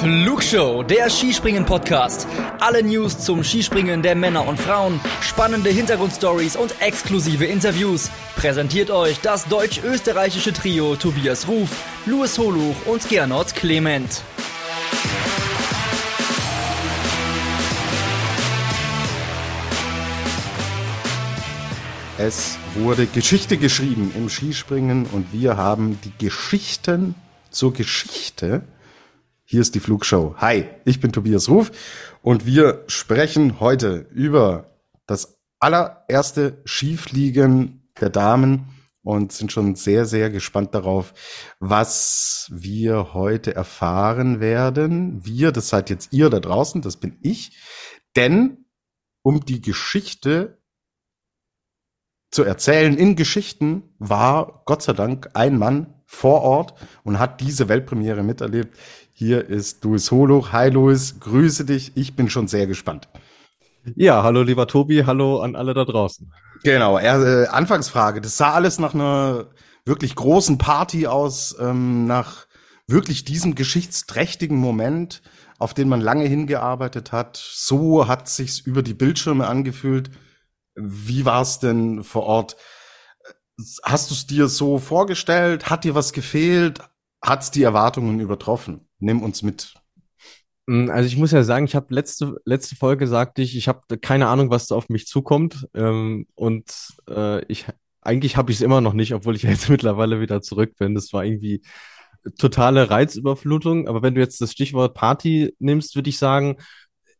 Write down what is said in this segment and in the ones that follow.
Flugshow, der Skispringen-Podcast. Alle News zum Skispringen der Männer und Frauen, spannende Hintergrundstories und exklusive Interviews. Präsentiert euch das deutsch-österreichische Trio Tobias Ruf, Louis Holuch und Gernot Clement. Es wurde Geschichte geschrieben im Skispringen und wir haben die Geschichten zur Geschichte. Hier ist die Flugshow. Hi, ich bin Tobias Ruf und wir sprechen heute über das allererste Skifliegen der Damen und sind schon sehr, sehr gespannt darauf, was wir heute erfahren werden. Wir, das seid jetzt ihr da draußen, das bin ich. Denn um die Geschichte zu erzählen in Geschichten war Gott sei Dank ein Mann vor Ort und hat diese Weltpremiere miterlebt. Hier ist Louis Holoch. Hi Louis, grüße dich. Ich bin schon sehr gespannt. Ja, hallo lieber Tobi, hallo an alle da draußen. Genau, äh, Anfangsfrage. Das sah alles nach einer wirklich großen Party aus, ähm, nach wirklich diesem geschichtsträchtigen Moment, auf den man lange hingearbeitet hat. So hat sich's über die Bildschirme angefühlt. Wie war es denn vor Ort? Hast du es dir so vorgestellt? Hat dir was gefehlt? Hat es die Erwartungen übertroffen? Nimm uns mit. Mm, also ich muss ja sagen, ich habe letzte letzte Folge sagte ich, ich habe keine Ahnung, was da auf mich zukommt ähm, und äh, ich eigentlich habe ich es immer noch nicht, obwohl ich jetzt mittlerweile wieder zurück bin. Das war irgendwie totale Reizüberflutung. Aber wenn du jetzt das Stichwort Party nimmst, würde ich sagen,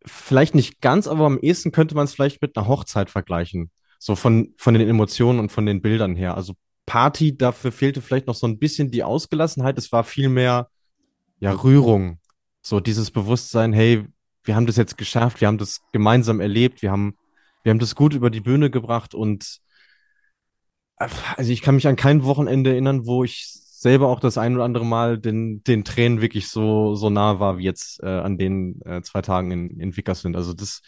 vielleicht nicht ganz, aber am ehesten könnte man es vielleicht mit einer Hochzeit vergleichen. So von, von den Emotionen und von den Bildern her. Also Party, dafür fehlte vielleicht noch so ein bisschen die Ausgelassenheit. Es war viel mehr, ja, Rührung. So dieses Bewusstsein, hey, wir haben das jetzt geschafft, wir haben das gemeinsam erlebt, wir haben, wir haben das gut über die Bühne gebracht und also ich kann mich an kein Wochenende erinnern, wo ich selber auch das ein oder andere Mal den, den Tränen wirklich so, so nah war wie jetzt äh, an den äh, zwei Tagen in, in Vickerswind. Also das,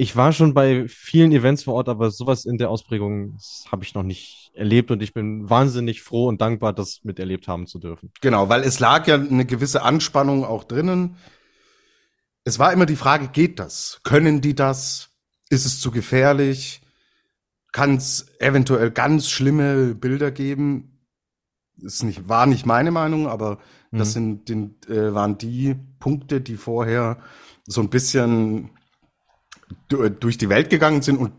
ich war schon bei vielen Events vor Ort, aber sowas in der Ausprägung habe ich noch nicht erlebt und ich bin wahnsinnig froh und dankbar, das miterlebt haben zu dürfen. Genau, weil es lag ja eine gewisse Anspannung auch drinnen. Es war immer die Frage, geht das? Können die das? Ist es zu gefährlich? Kann es eventuell ganz schlimme Bilder geben? ist nicht, war nicht meine Meinung, aber mhm. das sind, den, äh, waren die Punkte, die vorher so ein bisschen durch die Welt gegangen sind und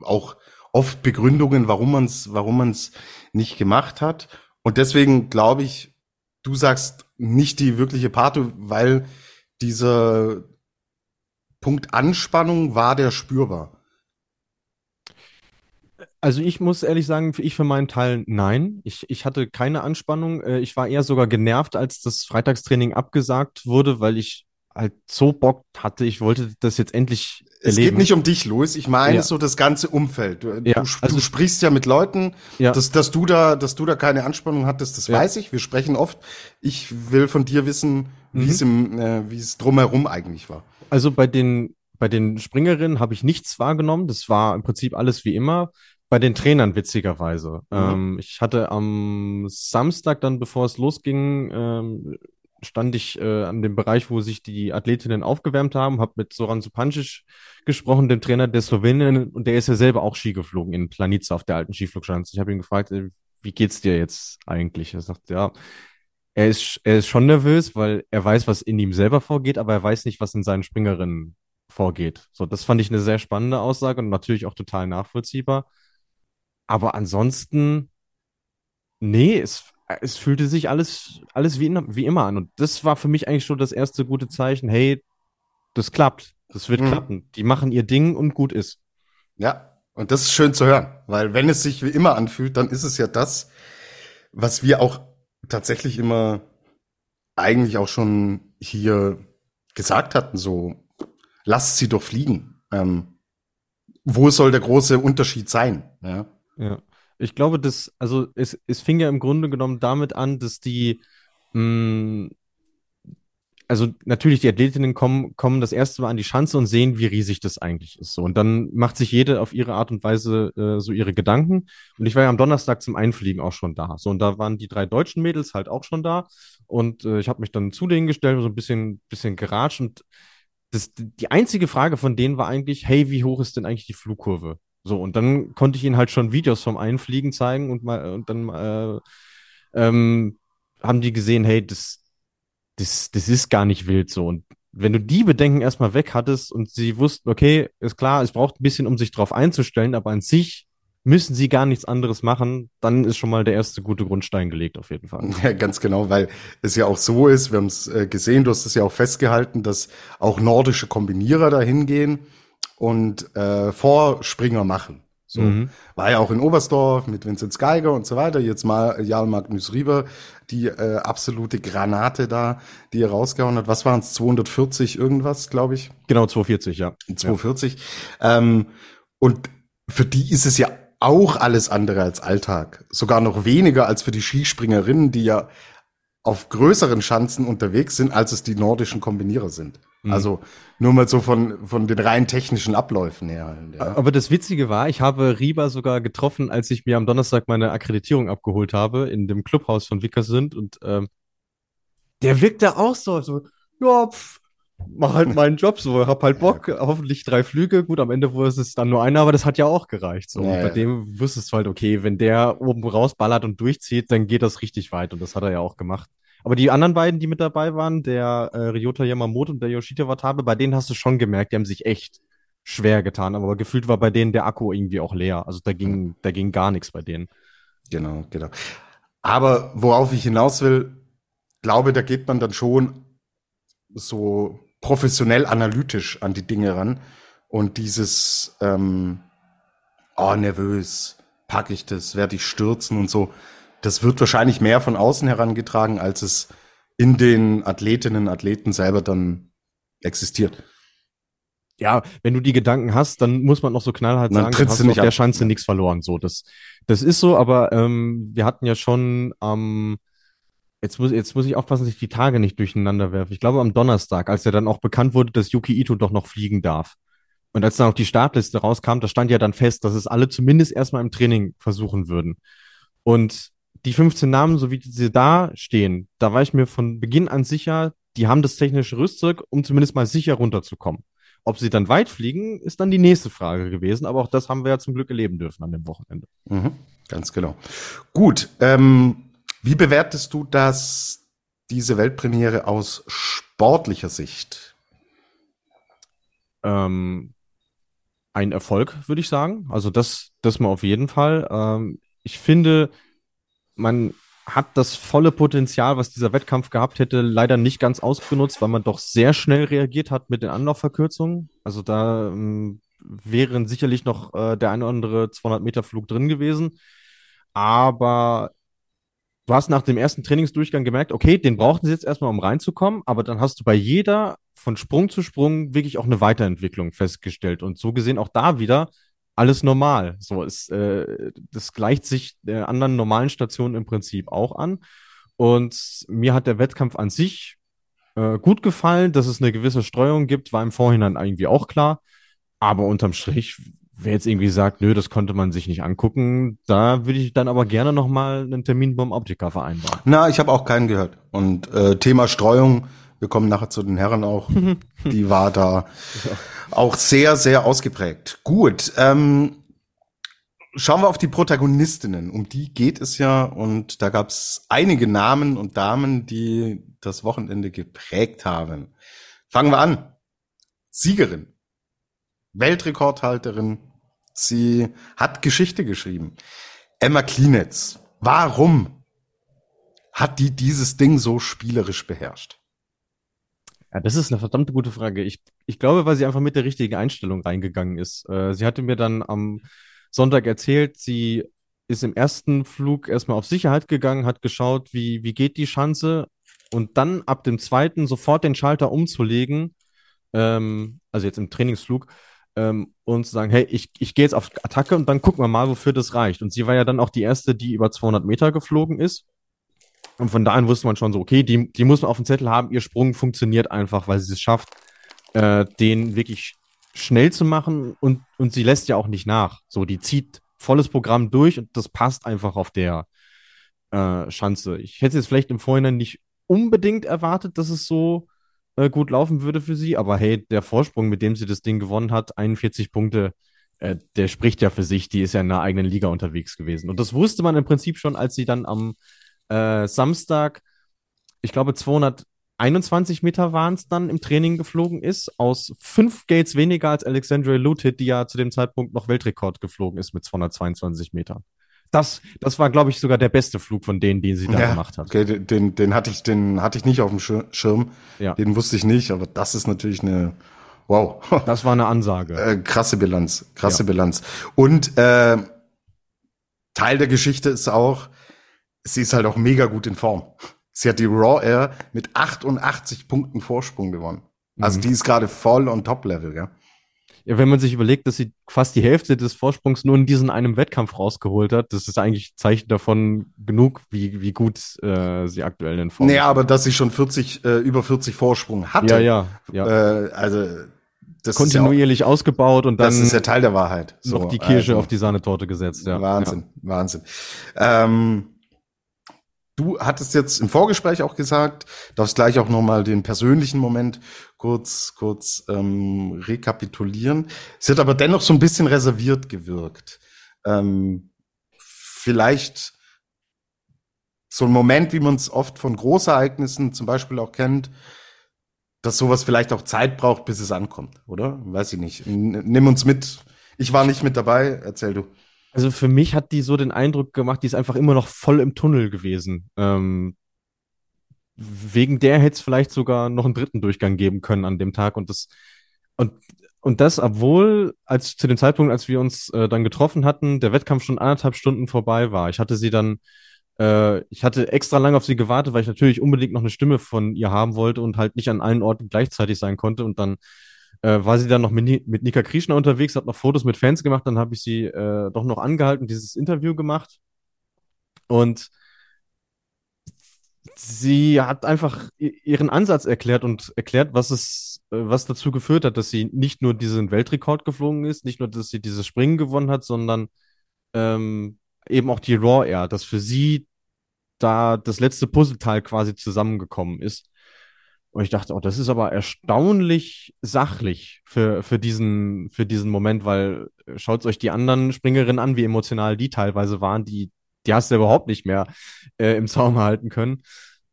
auch oft Begründungen, warum man es, warum man es nicht gemacht hat. Und deswegen glaube ich, du sagst nicht die wirkliche Party, weil dieser Punkt Anspannung war der spürbar. Also ich muss ehrlich sagen, ich für meinen Teil nein. Ich, ich hatte keine Anspannung. Äh, ich war eher sogar genervt, als das Freitagstraining abgesagt wurde, weil ich halt so Bock hatte. Ich wollte das jetzt endlich es erleben. geht nicht um dich, Louis. Ich meine ja. so das ganze Umfeld. Du, ja. du, also, du sprichst ja mit Leuten, ja. Dass, dass du da, dass du da keine Anspannung hattest, das weiß ich. Wir sprechen oft. Ich will von dir wissen, wie mhm. es im, äh, wie es drumherum eigentlich war. Also bei den bei den Springerinnen habe ich nichts wahrgenommen. Das war im Prinzip alles wie immer. Bei den Trainern witzigerweise. Mhm. Ähm, ich hatte am Samstag dann, bevor es losging, ähm, stand ich äh, an dem Bereich, wo sich die Athletinnen aufgewärmt haben, habe mit Soran Supancic gesprochen, dem Trainer der Slowenien, und der ist ja selber auch Ski geflogen in Planica auf der alten Skiflugschanze. Ich habe ihn gefragt, äh, wie geht's dir jetzt eigentlich? Er sagt, ja, er ist, er ist schon nervös, weil er weiß, was in ihm selber vorgeht, aber er weiß nicht, was in seinen Springerinnen vorgeht. So, das fand ich eine sehr spannende Aussage und natürlich auch total nachvollziehbar. Aber ansonsten, nee, es, es fühlte sich alles, alles wie, wie immer an. Und das war für mich eigentlich schon das erste gute Zeichen. Hey, das klappt. Das wird mhm. klappen. Die machen ihr Ding und gut ist. Ja, und das ist schön zu hören, weil wenn es sich wie immer anfühlt, dann ist es ja das, was wir auch tatsächlich immer eigentlich auch schon hier gesagt hatten, so, lasst sie doch fliegen. Ähm, wo soll der große Unterschied sein? Ja? Ja. Ich glaube, dass, also es, es fing ja im Grunde genommen damit an, dass die, mh, mm, also natürlich, die Athletinnen kommen, kommen das erste Mal an die Schanze und sehen, wie riesig das eigentlich ist. So. Und dann macht sich jede auf ihre Art und Weise äh, so ihre Gedanken. Und ich war ja am Donnerstag zum Einfliegen auch schon da. So, und da waren die drei deutschen Mädels halt auch schon da. Und äh, ich habe mich dann zu denen gestellt, so ein bisschen, bisschen geratscht. Und das, die einzige Frage von denen war eigentlich, hey, wie hoch ist denn eigentlich die Flugkurve? So, und dann konnte ich ihnen halt schon Videos vom Einfliegen zeigen und mal, und dann äh, ähm, haben die gesehen, hey, das, das, das ist gar nicht wild so. Und wenn du die Bedenken erstmal weg hattest und sie wussten, okay, ist klar, es braucht ein bisschen, um sich drauf einzustellen, aber an sich müssen sie gar nichts anderes machen, dann ist schon mal der erste gute Grundstein gelegt, auf jeden Fall. Ja, ganz genau, weil es ja auch so ist, wir haben es äh, gesehen, du hast es ja auch festgehalten, dass auch nordische Kombinierer dahin gehen und äh, Vorspringer machen. So. Mhm. War ja auch in Oberstdorf mit Vincent Geiger und so weiter. Jetzt mal Jarl Magnus Rieber, die äh, absolute Granate da, die er rausgehauen hat. Was waren es? 240 irgendwas, glaube ich? Genau, 240, ja. 240. Ja. Ähm, und für die ist es ja auch alles andere als Alltag. Sogar noch weniger als für die Skispringerinnen, die ja auf größeren Schanzen unterwegs sind, als es die nordischen Kombinierer sind. Mhm. Also nur mal so von, von den rein technischen Abläufen her. Ja. Aber das Witzige war, ich habe Riba sogar getroffen, als ich mir am Donnerstag meine Akkreditierung abgeholt habe in dem Clubhaus von Wickersund und ähm, der wirkte auch so, so, ja, pff, mach halt meinen Job so, hab halt Bock, ja. hoffentlich drei Flüge. Gut, am Ende wurde es dann nur einer, aber das hat ja auch gereicht. So. Ja, bei ja. dem wusstest du halt, okay, wenn der oben rausballert und durchzieht, dann geht das richtig weit und das hat er ja auch gemacht. Aber die anderen beiden, die mit dabei waren, der äh, Ryota Yamamoto und der Yoshita Watabe, bei denen hast du schon gemerkt, die haben sich echt schwer getan. Aber gefühlt war bei denen der Akku irgendwie auch leer. Also da ging, da ging gar nichts bei denen. Genau, genau. Aber worauf ich hinaus will, glaube, da geht man dann schon so professionell analytisch an die Dinge ran. Und dieses, ähm, oh, nervös, packe ich das, werde ich stürzen und so das wird wahrscheinlich mehr von außen herangetragen, als es in den Athletinnen, Athleten selber dann existiert. Ja, wenn du die Gedanken hast, dann muss man noch so knallhart dann sagen, hast du auf der Chance nichts verloren. So, das, das ist so, aber ähm, wir hatten ja schon am ähm, Jetzt muss, jetzt muss ich aufpassen, dass ich die Tage nicht durcheinander werfe. Ich glaube am Donnerstag, als ja dann auch bekannt wurde, dass Yuki Ito doch noch fliegen darf. Und als dann auch die Startliste rauskam, da stand ja dann fest, dass es alle zumindest erstmal im Training versuchen würden. Und die 15 Namen, so wie sie da stehen, da war ich mir von Beginn an sicher, die haben das technische Rüstzeug, um zumindest mal sicher runterzukommen. Ob sie dann weit fliegen, ist dann die nächste Frage gewesen. Aber auch das haben wir ja zum Glück erleben dürfen an dem Wochenende. Mhm, ganz genau. Gut. Ähm, wie bewertest du das, diese Weltpremiere aus sportlicher Sicht? Ähm, ein Erfolg, würde ich sagen. Also das, das mal auf jeden Fall. Ähm, ich finde, man hat das volle Potenzial, was dieser Wettkampf gehabt hätte, leider nicht ganz ausgenutzt, weil man doch sehr schnell reagiert hat mit den Anlaufverkürzungen. Also da ähm, wären sicherlich noch äh, der eine oder andere 200 Meter Flug drin gewesen. Aber du hast nach dem ersten Trainingsdurchgang gemerkt, okay, den brauchten sie jetzt erstmal, um reinzukommen, aber dann hast du bei jeder von Sprung zu Sprung wirklich auch eine Weiterentwicklung festgestellt. Und so gesehen auch da wieder, alles normal. So ist, äh, das gleicht sich der anderen normalen Stationen im Prinzip auch an. Und mir hat der Wettkampf an sich äh, gut gefallen, dass es eine gewisse Streuung gibt, war im Vorhinein irgendwie auch klar. Aber unterm Strich, wer jetzt irgendwie sagt, nö, das konnte man sich nicht angucken, da würde ich dann aber gerne nochmal einen Termin beim Optiker vereinbaren. Na, ich habe auch keinen gehört. Und äh, Thema Streuung, wir kommen nachher zu den Herren auch, die war da. Auch sehr, sehr ausgeprägt. Gut, ähm, schauen wir auf die Protagonistinnen. Um die geht es ja und da gab es einige Namen und Damen, die das Wochenende geprägt haben. Fangen wir an. Siegerin, Weltrekordhalterin, sie hat Geschichte geschrieben. Emma Klinetz. Warum hat die dieses Ding so spielerisch beherrscht? Ja, das ist eine verdammte gute Frage. Ich, ich glaube, weil sie einfach mit der richtigen Einstellung reingegangen ist. Äh, sie hatte mir dann am Sonntag erzählt, sie ist im ersten Flug erstmal auf Sicherheit gegangen, hat geschaut, wie, wie geht die Schanze und dann ab dem zweiten sofort den Schalter umzulegen, ähm, also jetzt im Trainingsflug, ähm, und zu sagen, hey, ich, ich gehe jetzt auf Attacke und dann gucken wir mal, wofür das reicht. Und sie war ja dann auch die erste, die über 200 Meter geflogen ist Und von da an wusste man schon so, okay, die, die muss man auf dem Zettel haben. Ihr Sprung funktioniert einfach, weil sie es schafft, äh, den wirklich schnell zu machen und, und sie lässt ja auch nicht nach. So, die zieht volles Programm durch und das passt einfach auf der äh, Schanze. Ich hätte jetzt vielleicht im Vorhinein nicht unbedingt erwartet, dass es so äh, gut laufen würde für sie, aber hey, der Vorsprung, mit dem sie das Ding gewonnen hat, 41 Punkte, äh, der spricht ja für sich, die ist ja in einer eigenen Liga unterwegs gewesen. Und das wusste man im Prinzip schon, als sie dann am äh, Samstag, ich glaube 221 Meter waren es dann im Training geflogen ist, aus fünf Gates weniger als Alexandria Lutit, die ja zu dem Zeitpunkt noch Weltrekord geflogen ist mit 222 Metern. Das, das war, glaube ich, sogar der beste Flug von denen, den sie da ja, gemacht hat. Okay, den, den hatte ich, den hatte ich nicht auf dem Schirm. Ja. Den wusste ich nicht, aber das ist natürlich eine, wow. Das war eine Ansage. Äh, krasse Bilanz, krasse ja. Bilanz. Und äh, Teil der Geschichte ist auch, sie ist halt auch mega gut in Form. Sie hat die Raw Air mit 88 Punkten Vorsprung gewonnen. Also mhm. die ist gerade voll on Top-Level, ja. Ja, wenn man sich überlegt, dass sie fast die Hälfte des Vorsprungs nur in diesen einem Wettkampf rausgeholt hat, das ist eigentlich Zeichen davon genug, wie, wie gut äh, sie aktuell in Form ist. Naja, aber dass sie schon 40, äh, über 40 Vorsprung hatte. Ja, ja, ja. Äh, also das kontinuierlich ja auch, ausgebaut und dann das ist ja Teil der Wahrheit. So, noch die Kirsche also, auf die Sahnetorte gesetzt. Ja. Wahnsinn, ja. Wahnsinn. Ähm, Du hattest jetzt im Vorgespräch auch gesagt, darfst gleich auch nochmal den persönlichen Moment kurz, kurz ähm, rekapitulieren. Es hat aber dennoch so ein bisschen reserviert gewirkt. Ähm, vielleicht so ein Moment, wie man es oft von Großereignissen zum Beispiel auch kennt, dass sowas vielleicht auch Zeit braucht, bis es ankommt, oder? Weiß ich nicht. Nimm uns mit. Ich war nicht mit dabei, erzähl du. Also für mich hat die so den Eindruck gemacht, die ist einfach immer noch voll im Tunnel gewesen. Ähm, wegen der hätte es vielleicht sogar noch einen dritten Durchgang geben können an dem Tag und das und und das, obwohl als zu dem Zeitpunkt, als wir uns äh, dann getroffen hatten, der Wettkampf schon anderthalb Stunden vorbei war. Ich hatte sie dann, äh, ich hatte extra lange auf sie gewartet, weil ich natürlich unbedingt noch eine Stimme von ihr haben wollte und halt nicht an allen Orten gleichzeitig sein konnte. Und dann äh, war sie dann noch mit, mit Nika Krishna unterwegs, hat noch Fotos mit Fans gemacht, dann habe ich sie äh, doch noch angehalten, dieses Interview gemacht. Und sie hat einfach ihren Ansatz erklärt und erklärt, was es, äh, was dazu geführt hat, dass sie nicht nur diesen Weltrekord geflogen ist, nicht nur, dass sie dieses Springen gewonnen hat, sondern ähm, eben auch die Raw Air, dass für sie da das letzte Puzzleteil quasi zusammengekommen ist. Und ich dachte, oh, das ist aber erstaunlich sachlich für, für, diesen, für diesen Moment, weil äh, schaut euch die anderen Springerinnen an, wie emotional die teilweise waren, die, die hast du überhaupt nicht mehr äh, im Zaum halten können.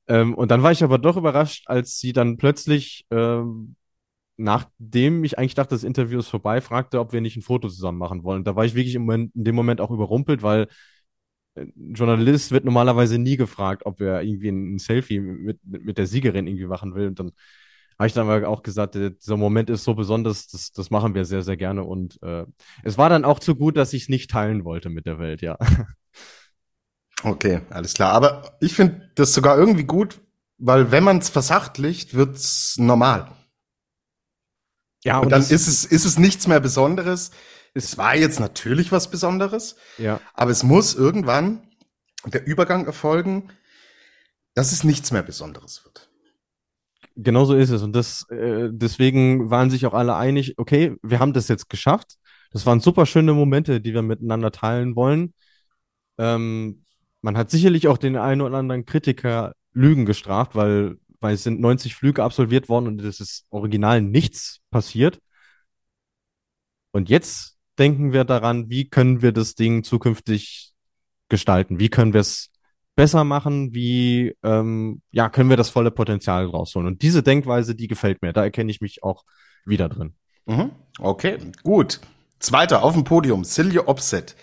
Ähm, und dann war ich aber doch überrascht, als sie dann plötzlich, ähm, nachdem ich eigentlich dachte, das Interview ist vorbei, fragte, ob wir nicht ein Foto zusammen machen wollen. Da war ich wirklich im Moment, in dem Moment auch überrumpelt, weil ein Journalist wird normalerweise nie gefragt, ob er irgendwie ein Selfie mit, mit, mit der Siegerin irgendwie machen will. Und dann habe ich dann auch gesagt, dieser Moment ist so besonders, das, das machen wir sehr, sehr gerne. Und äh, es war dann auch zu gut, dass ich es nicht teilen wollte mit der Welt, ja. Okay, alles klar. Aber ich finde das sogar irgendwie gut, weil wenn man es versachtlicht, wird's normal. Ja, und, und dann ist es, ist es nichts mehr Besonderes es war jetzt natürlich was Besonderes, ja. aber es muss irgendwann der Übergang erfolgen, dass es nichts mehr Besonderes wird. Genau so ist es. Und das, äh, deswegen waren sich auch alle einig, okay, wir haben das jetzt geschafft. Das waren super schöne Momente, die wir miteinander teilen wollen. Ähm, man hat sicherlich auch den einen oder anderen Kritiker Lügen gestraft, weil, weil es sind 90 Flüge absolviert worden und es ist original nichts passiert. Und jetzt denken wir daran, wie können wir das Ding zukünftig gestalten? Wie können wir es besser machen? Wie ähm, ja, können wir das volle Potenzial rausholen? Und diese Denkweise, die gefällt mir. Da erkenne ich mich auch wieder drin. Mhm. Okay, gut. Zweiter auf dem Podium, Silja Opset.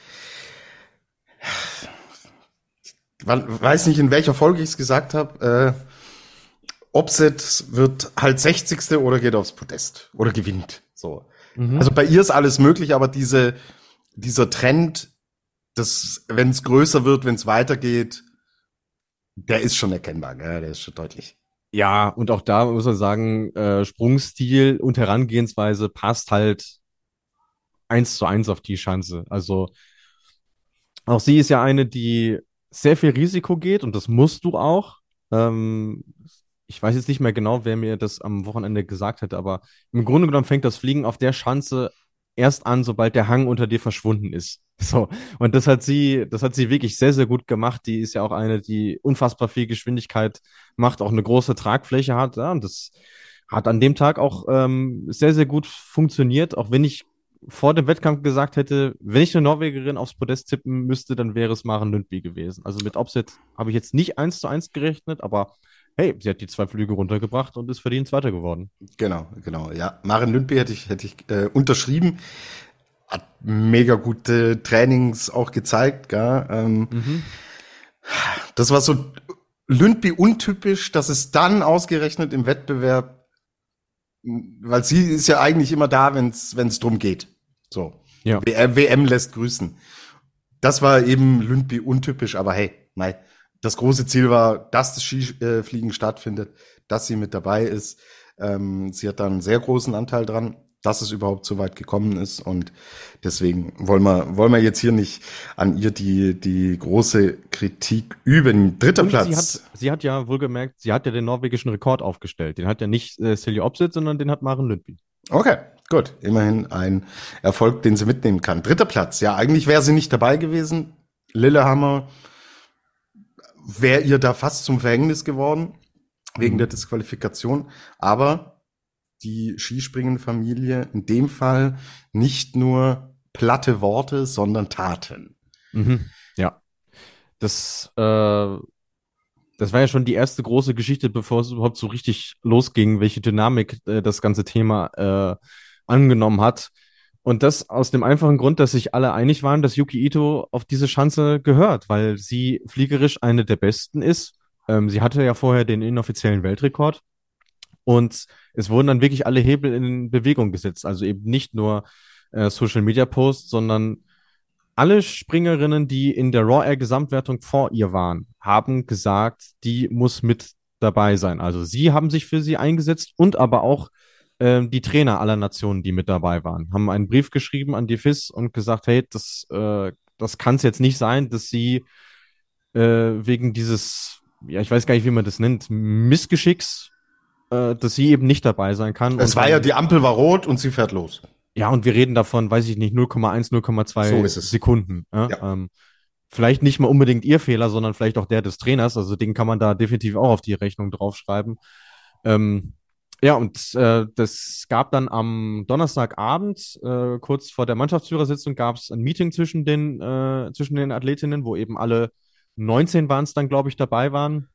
Weiß nicht, in welcher Folge ich es gesagt habe. Äh, Opset wird halt 60. oder geht aufs Podest oder gewinnt. So. Mhm. Also bei ihr ist alles möglich, aber diese, dieser Trend, dass wenn es größer wird, wenn es weitergeht, der ist schon erkennbar, gell? der ist schon deutlich. Ja, und auch da muss man sagen, äh, Sprungstil und Herangehensweise passt halt eins zu eins auf die Chance. Also auch sie ist ja eine, die sehr viel Risiko geht und das musst du auch. Ähm, ich weiß jetzt nicht mehr genau, wer mir das am Wochenende gesagt hätte, aber im Grunde genommen fängt das Fliegen auf der Schanze erst an, sobald der Hang unter dir verschwunden ist. So. Und das hat sie, das hat sie wirklich sehr, sehr gut gemacht. Die ist ja auch eine, die unfassbar viel Geschwindigkeit macht, auch eine große Tragfläche hat. Ja, und das hat an dem Tag auch ähm, sehr, sehr gut funktioniert, auch wenn ich vor dem Wettkampf gesagt hätte, wenn ich eine Norwegerin aufs Podest tippen müsste, dann wäre es Maren Lundby gewesen. Also mit Opset habe ich jetzt nicht eins zu eins gerechnet, aber hey, sie hat die zwei Flüge runtergebracht und ist verdient Zweiter geworden. Genau, genau. Ja, Maren Lundby hätte ich, hätte ich äh, unterschrieben. Hat mega gute Trainings auch gezeigt, gell? Ähm, mhm. Das war so Lundby untypisch, dass es dann ausgerechnet im Wettbewerb, weil sie ist ja eigentlich immer da, wenn es drum geht. So. Ja. WM, WM lässt grüßen. Das war eben Lundby untypisch, aber hey, mei, das große Ziel war, dass das Skifliegen stattfindet, dass sie mit dabei ist. Ähm, sie hat da einen sehr großen Anteil dran, dass es überhaupt so weit gekommen ist und deswegen wollen wir, wollen wir jetzt hier nicht an ihr die, die große Kritik üben. Dritter und Platz. Sie hat, sie hat ja wohlgemerkt, sie hat ja den norwegischen Rekord aufgestellt. Den hat ja nicht äh, Silje Opsit, sondern den hat Maren Lündby. Okay, gut. Immerhin ein Erfolg, den sie mitnehmen kann. Dritter Platz. Ja, eigentlich wäre sie nicht dabei gewesen. Lillehammer wäre ihr da fast zum Verhängnis geworden, wegen mhm. der Disqualifikation. Aber die Skispringen-Familie in dem Fall nicht nur platte Worte, sondern Taten. Mhm. Ja. Das, äh, das war ja schon die erste große Geschichte, bevor es überhaupt so richtig losging, welche Dynamik äh, das ganze Thema äh, angenommen hat. Und das aus dem einfachen Grund, dass sich alle einig waren, dass Yuki Ito auf diese Schanze gehört, weil sie fliegerisch eine der besten ist. Ähm, sie hatte ja vorher den inoffiziellen Weltrekord. Und es wurden dann wirklich alle Hebel in Bewegung gesetzt. Also eben nicht nur äh, Social Media Posts, sondern alle Springerinnen, die in der Raw Air Gesamtwertung vor ihr waren, haben gesagt, die muss mit dabei sein. Also sie haben sich für sie eingesetzt und aber auch äh, die Trainer aller Nationen, die mit dabei waren, haben einen Brief geschrieben an die FIS und gesagt, hey, das, äh, das kann es jetzt nicht sein, dass sie äh, wegen dieses, ja, ich weiß gar nicht, wie man das nennt, Missgeschicks, äh, dass sie eben nicht dabei sein kann. Es war dann, ja, die Ampel war rot und sie fährt los. Ja, und wir reden davon, weiß ich nicht, 0,1, 0,2 so Sekunden. Ja? Ja. Ähm, vielleicht nicht mal unbedingt ihr Fehler, sondern vielleicht auch der des Trainers. Also den kann man da definitiv auch auf die Rechnung draufschreiben. Ähm, ja, und äh, das gab dann am Donnerstagabend, äh, kurz vor der Mannschaftsführersitzung, gab es ein Meeting zwischen den, äh, zwischen den Athletinnen, wo eben alle 19 waren es dann, glaube ich, dabei waren.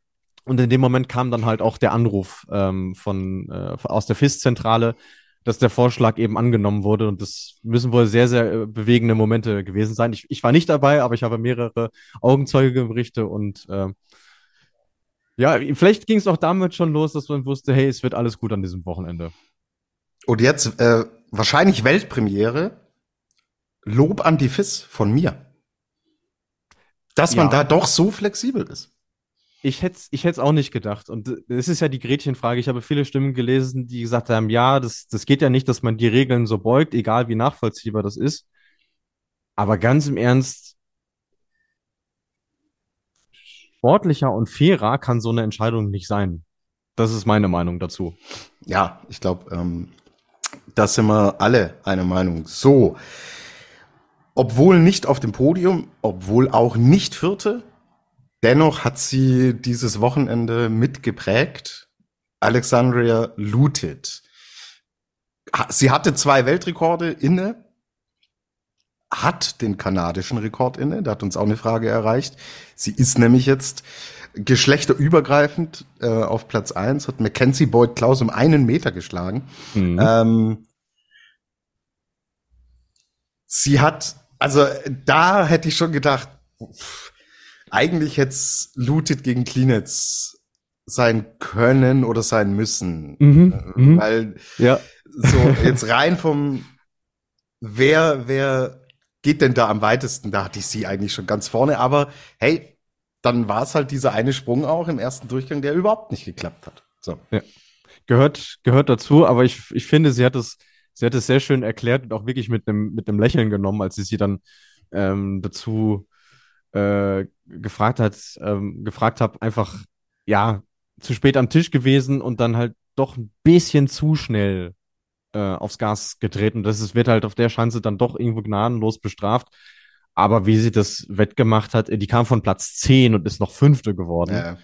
Und in dem Moment kam dann halt auch der Anruf ähm, von, äh, aus der FIS-Zentrale, dass der Vorschlag eben angenommen wurde. Und das müssen wohl sehr, sehr äh, bewegende Momente gewesen sein. Ich, ich war nicht dabei, aber ich habe mehrere Augenzeugeberichte und äh, ja, vielleicht ging es auch damit schon los, dass man wusste, hey, es wird alles gut an diesem Wochenende. Und jetzt äh, wahrscheinlich Weltpremiere. Lob an die FIS von mir. Dass ja. man da doch so flexibel ist. Ich hätte es ich hätt's auch nicht gedacht. Und es ist ja die Gretchenfrage. Ich habe viele Stimmen gelesen, die gesagt haben, ja, das, das geht ja nicht, dass man die Regeln so beugt, egal wie nachvollziehbar das ist. Aber ganz im Ernst, sportlicher und fairer kann so eine Entscheidung nicht sein. Das ist meine Meinung dazu. Ja, ich glaube, ähm, da sind wir alle eine Meinung. So, obwohl nicht auf dem Podium, obwohl auch nicht Vierte, dennoch hat sie dieses Wochenende mitgeprägt. Alexandria Lutit. Sie hatte zwei Weltrekorde inne, hat den kanadischen Rekord inne. Da hat uns auch eine Frage erreicht. Sie ist nämlich jetzt geschlechterübergreifend äh, auf Platz eins hat Mackenzie Boyd Klaus um einen Meter geschlagen. Mhm. Ähm, sie hat, also da hätte ich schon gedacht, pff, eigentlich hätte es Looted gegen Klinetz sein können oder sein müssen. Mhm. Äh, mhm. Weil ja. so jetzt rein vom wer, wer geht denn da am weitesten? Da hatte ich sie eigentlich schon ganz vorne, aber hey, dann war es halt dieser eine Sprung auch im ersten Durchgang, der überhaupt nicht geklappt hat. So. Ja. Gehört, gehört dazu, aber ich, ich finde, sie hat es, sie hat es sehr schön erklärt und auch wirklich mit einem, mit Lächeln genommen, als sie sie dann ähm, dazu äh, gefragt hat, ähm, gefragt habe, einfach, ja, zu spät am Tisch gewesen und dann halt doch ein bisschen zu schnell äh, aufs Gas getreten. Das ist, wird halt auf der Schanze dann doch irgendwo gnadenlos bestraft. Aber wie sie das wettgemacht hat, die kam von Platz 10 und ist noch Fünfte geworden. Ja.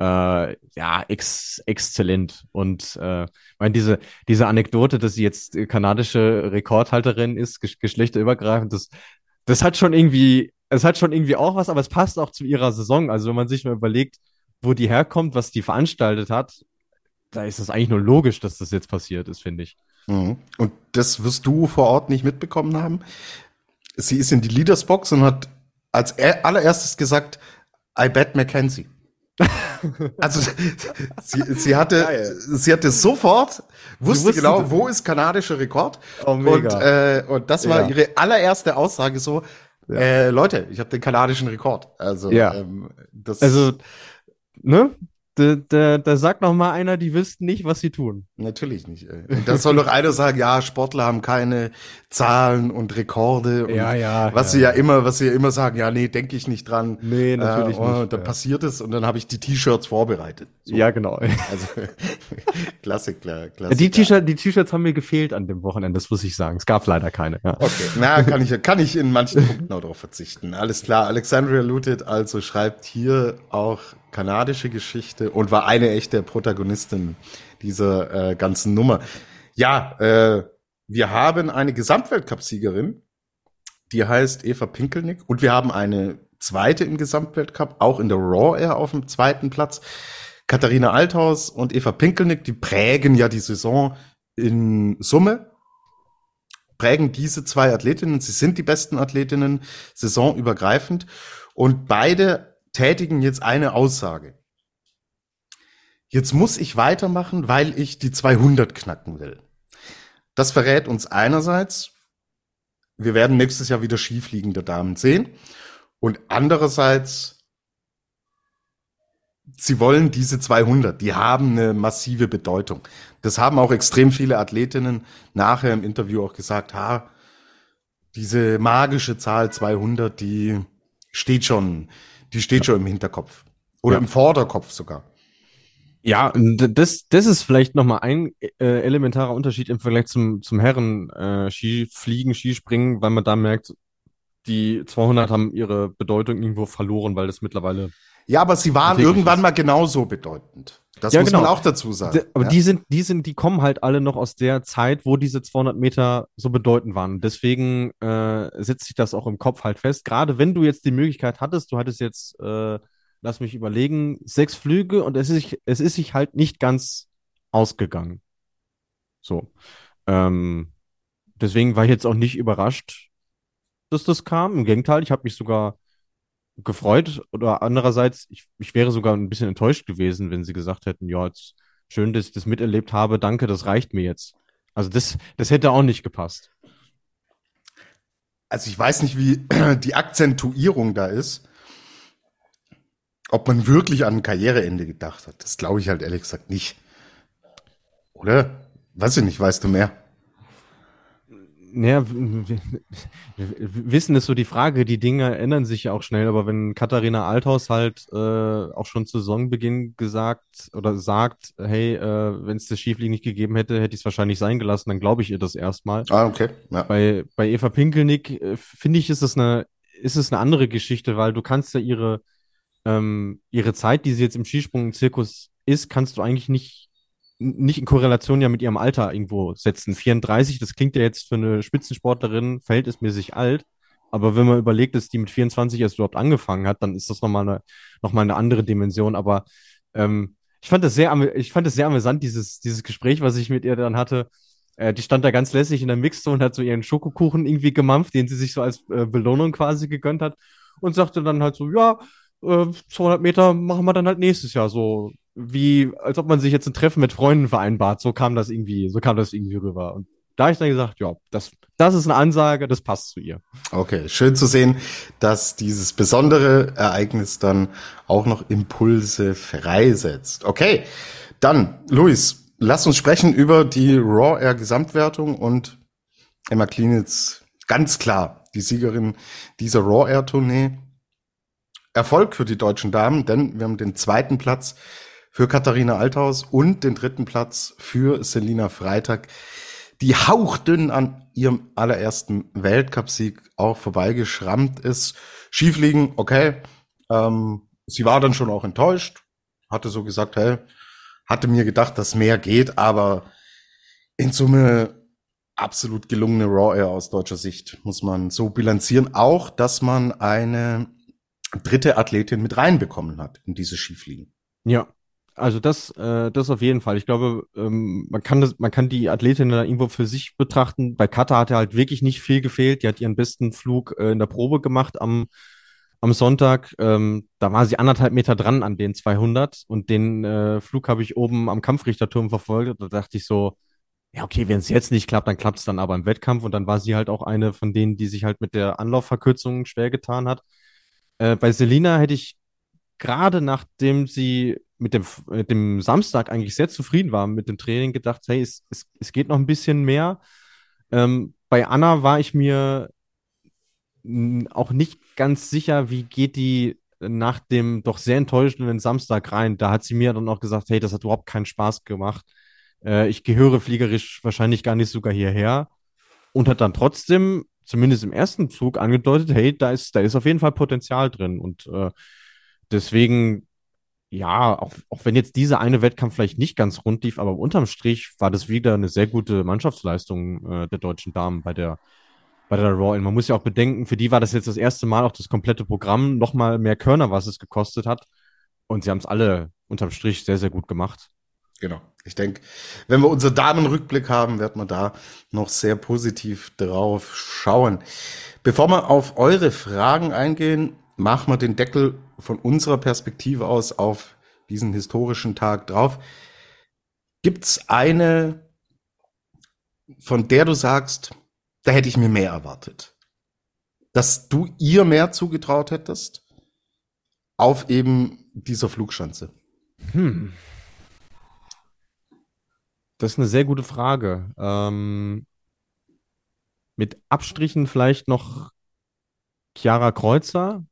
Äh, ja, ex exzellent. Und äh, meine, diese, diese Anekdote, dass sie jetzt kanadische Rekordhalterin ist, ges geschlechterübergreifend, das, das hat schon irgendwie, es hat schon irgendwie auch was, aber es passt auch zu ihrer Saison. Also wenn man sich mal überlegt, wo die herkommt, was die veranstaltet hat, da ist es eigentlich nur logisch, dass das jetzt passiert ist, finde ich. Mhm. Und das wirst du vor Ort nicht mitbekommen haben. Sie ist in die Leadersbox und hat als allererstes gesagt, I bet Mackenzie. also sie, sie hatte Geil. sie hatte sofort wusste, genau, wo ist kanadischer Rekord oh, und äh, und das war ja. ihre allererste Aussage so ja. äh, Leute, ich habe den kanadischen Rekord. Also ja. ähm, das also ne? Da, da, da sagt noch mal einer, die wüssten nicht, was sie tun. Natürlich nicht. Ey. Und das soll doch einer sagen, ja, Sportler haben keine Zahlen und Rekorde. Und ja, ja. Was ja, sie ja, immer, was sie ja immer sagen, ja, nee, denke ich nicht dran. Nee, natürlich äh, oh, nicht. Dann ja. passiert es und dann habe ich die T-Shirts vorbereitet. So. Ja, genau. Also Klassik, klar, Klassik. Die T-Shirts, die T-Shirts haben mir gefehlt an dem Wochenende, das muss ich sagen. Es gab leider keine. Ja. Okay, na, kann ich, kann ich in manchen Punkten auch darauf verzichten. Alles klar. Alexandria Looted also schreibt hier auch kanadische Geschichte und war eine echte Protagonistin dieser äh, ganzen Nummer. Ja, äh, wir haben eine Gesamtweltcup-Siegerin, die heißt Eva Pinkelnick und wir haben eine zweite im Gesamtweltcup, auch in der Raw Air auf dem zweiten Platz. Katharina Althaus und Eva Pinkelnick, die prägen ja die Saison in Summe, prägen diese zwei Athletinnen. Sie sind die besten Athletinnen saisonübergreifend und beide tätigen jetzt eine Aussage. Jetzt muss ich weitermachen, weil ich die 200 knacken will. Das verrät uns einerseits, wir werden nächstes Jahr wieder schiefliegende Damen sehen. Und andererseits, sie wollen diese 200, die haben eine massive Bedeutung. Das haben auch extrem viele Athletinnen nachher im Interview auch gesagt, ha, diese magische Zahl 200, die steht schon, die steht schon im Hinterkopf. Oder ja. im Vorderkopf sogar. Ja, das, das ist vielleicht nochmal ein äh, elementarer Unterschied im Vergleich zum, zum Herren äh, Skifliegen, Skispringen, weil man da merkt, die 200 haben ihre Bedeutung irgendwo verloren, weil das mittlerweile. Ja, aber sie waren irgendwann mal genauso bedeutend. Das ja, muss genau. man auch dazu sagen. aber ja? die sind, die sind, die kommen halt alle noch aus der Zeit, wo diese 200 Meter so bedeutend waren. Deswegen äh, setzt sich das auch im Kopf halt fest. Gerade wenn du jetzt die Möglichkeit hattest, du hattest jetzt, äh, lass mich überlegen, sechs Flüge und es ist, es ist sich halt nicht ganz ausgegangen. So. Ähm, deswegen war ich jetzt auch nicht überrascht, dass das kam. Im Gegenteil, ich habe mich sogar gefreut oder andererseits, ich, ich wäre sogar ein bisschen enttäuscht gewesen, wenn sie gesagt hätten, ja, jetzt schön, dass ich das miterlebt habe, danke, das reicht mir jetzt. Also das, das hätte auch nicht gepasst. Also ich weiß nicht, wie die Akzentuierung da ist. Ob man wirklich an ein Karriereende gedacht hat, das glaube ich halt ehrlich gesagt nicht. Oder? Weiß ich nicht, weißt du mehr? Naja, Wissen ist so die Frage, die Dinge ändern sich ja auch schnell, aber wenn Katharina Althaus halt äh, auch schon zu Saisonbeginn gesagt oder sagt, hey, äh, wenn es das Schiefliegen nicht gegeben hätte, hätte ich es wahrscheinlich sein gelassen, dann glaube ich ihr das erstmal. Ah, okay. Ja. Bei, bei Eva Pinkelnick äh, finde ich, ist es eine, ist es eine andere Geschichte, weil du kannst ja ihre, ähm, ihre Zeit, die sie jetzt im Skisprung im Zirkus ist, kannst du eigentlich nicht nicht in Korrelation ja mit ihrem Alter irgendwo setzen. 34, das klingt ja jetzt für eine Spitzensportlerin verhältnismäßig alt. Aber wenn man überlegt, dass die mit 24 erst überhaupt angefangen hat, dann ist das nochmal eine, noch eine andere Dimension. Aber ähm, ich fand das sehr, ich fand das sehr amüsant, dieses, dieses Gespräch, was ich mit ihr dann hatte. Äh, die stand da ganz lässig in der Mixzone und hat so ihren Schokokuchen irgendwie gemampft, den sie sich so als äh, Belohnung quasi gegönnt hat. Und sagte dann halt so, ja, äh, 200 Meter machen wir dann halt nächstes Jahr so wie, als ob man sich jetzt ein Treffen mit Freunden vereinbart. So kam das irgendwie, so kam das irgendwie rüber. Und da habe ich dann gesagt, ja, das, das ist eine Ansage, das passt zu ihr. Okay, schön zu sehen, dass dieses besondere Ereignis dann auch noch Impulse freisetzt. Okay, dann, Luis, lass uns sprechen über die Raw Air Gesamtwertung und Emma Klinitz, ganz klar, die Siegerin dieser Raw Air Tournee. Erfolg für die deutschen Damen, denn wir haben den zweiten Platz für Katharina Althaus und den dritten Platz für Selina Freitag, die hauchdünn an ihrem allerersten Weltcupsieg auch vorbeigeschrammt ist. Schiefliegen, okay. Ähm, sie war dann schon auch enttäuscht, hatte so gesagt, hey, hatte mir gedacht, dass mehr geht, aber in Summe absolut gelungene Raw Air aus deutscher Sicht, muss man so bilanzieren. Auch, dass man eine dritte Athletin mit reinbekommen hat in diese Skifliegen. Ja, also das, äh, das auf jeden Fall. Ich glaube, ähm, man kann das, man kann die Athletin da irgendwo für sich betrachten. Bei Kata hat er halt wirklich nicht viel gefehlt. Die hat ihren besten Flug äh, in der Probe gemacht am am Sonntag. Ähm, da war sie anderthalb Meter dran an den 200 und den äh, Flug habe ich oben am Kampfrichterturm verfolgt. Da dachte ich so, ja, okay, wenn es jetzt nicht klappt, dann klappt es dann aber im Wettkampf. Und dann war sie halt auch eine von denen, die sich halt mit der Anlaufverkürzung schwer getan hat. Äh, bei Selina hätte ich gerade nachdem sie mit dem, mit dem Samstag eigentlich sehr zufrieden war mit dem Training, gedacht, hey, es, es, es geht noch ein bisschen mehr. Ähm, bei Anna war ich mir auch nicht ganz sicher, wie geht die nach dem doch sehr enttäuschenden Samstag rein. Da hat sie mir dann auch gesagt, hey, das hat überhaupt keinen Spaß gemacht. Äh, ich gehöre fliegerisch wahrscheinlich gar nicht sogar hierher. Und hat dann trotzdem, zumindest im ersten Zug, angedeutet, hey, da ist, da ist auf jeden Fall Potenzial drin. Und äh, deswegen, ja, auch, auch wenn jetzt dieser eine Wettkampf vielleicht nicht ganz rund lief, aber unterm Strich war das wieder eine sehr gute Mannschaftsleistung äh, der deutschen Damen bei der bei der Raw. Man muss ja auch bedenken, für die war das jetzt das erste Mal auch das komplette Programm, nochmal mehr Körner, was es gekostet hat. Und sie haben es alle unterm Strich sehr, sehr gut gemacht. Genau. Ich denke, wenn wir unseren Damenrückblick haben, wird man da noch sehr positiv drauf schauen. Bevor wir auf eure Fragen eingehen, machen wir den Deckel von unserer Perspektive aus auf diesen historischen Tag drauf. Gibt's eine, von der du sagst, da hätte ich mir mehr erwartet. Dass du ihr mehr zugetraut hättest auf eben dieser Flugschanze. Hm. Das ist eine sehr gute Frage. Ähm, mit Abstrichen vielleicht noch Chiara Kreuzer.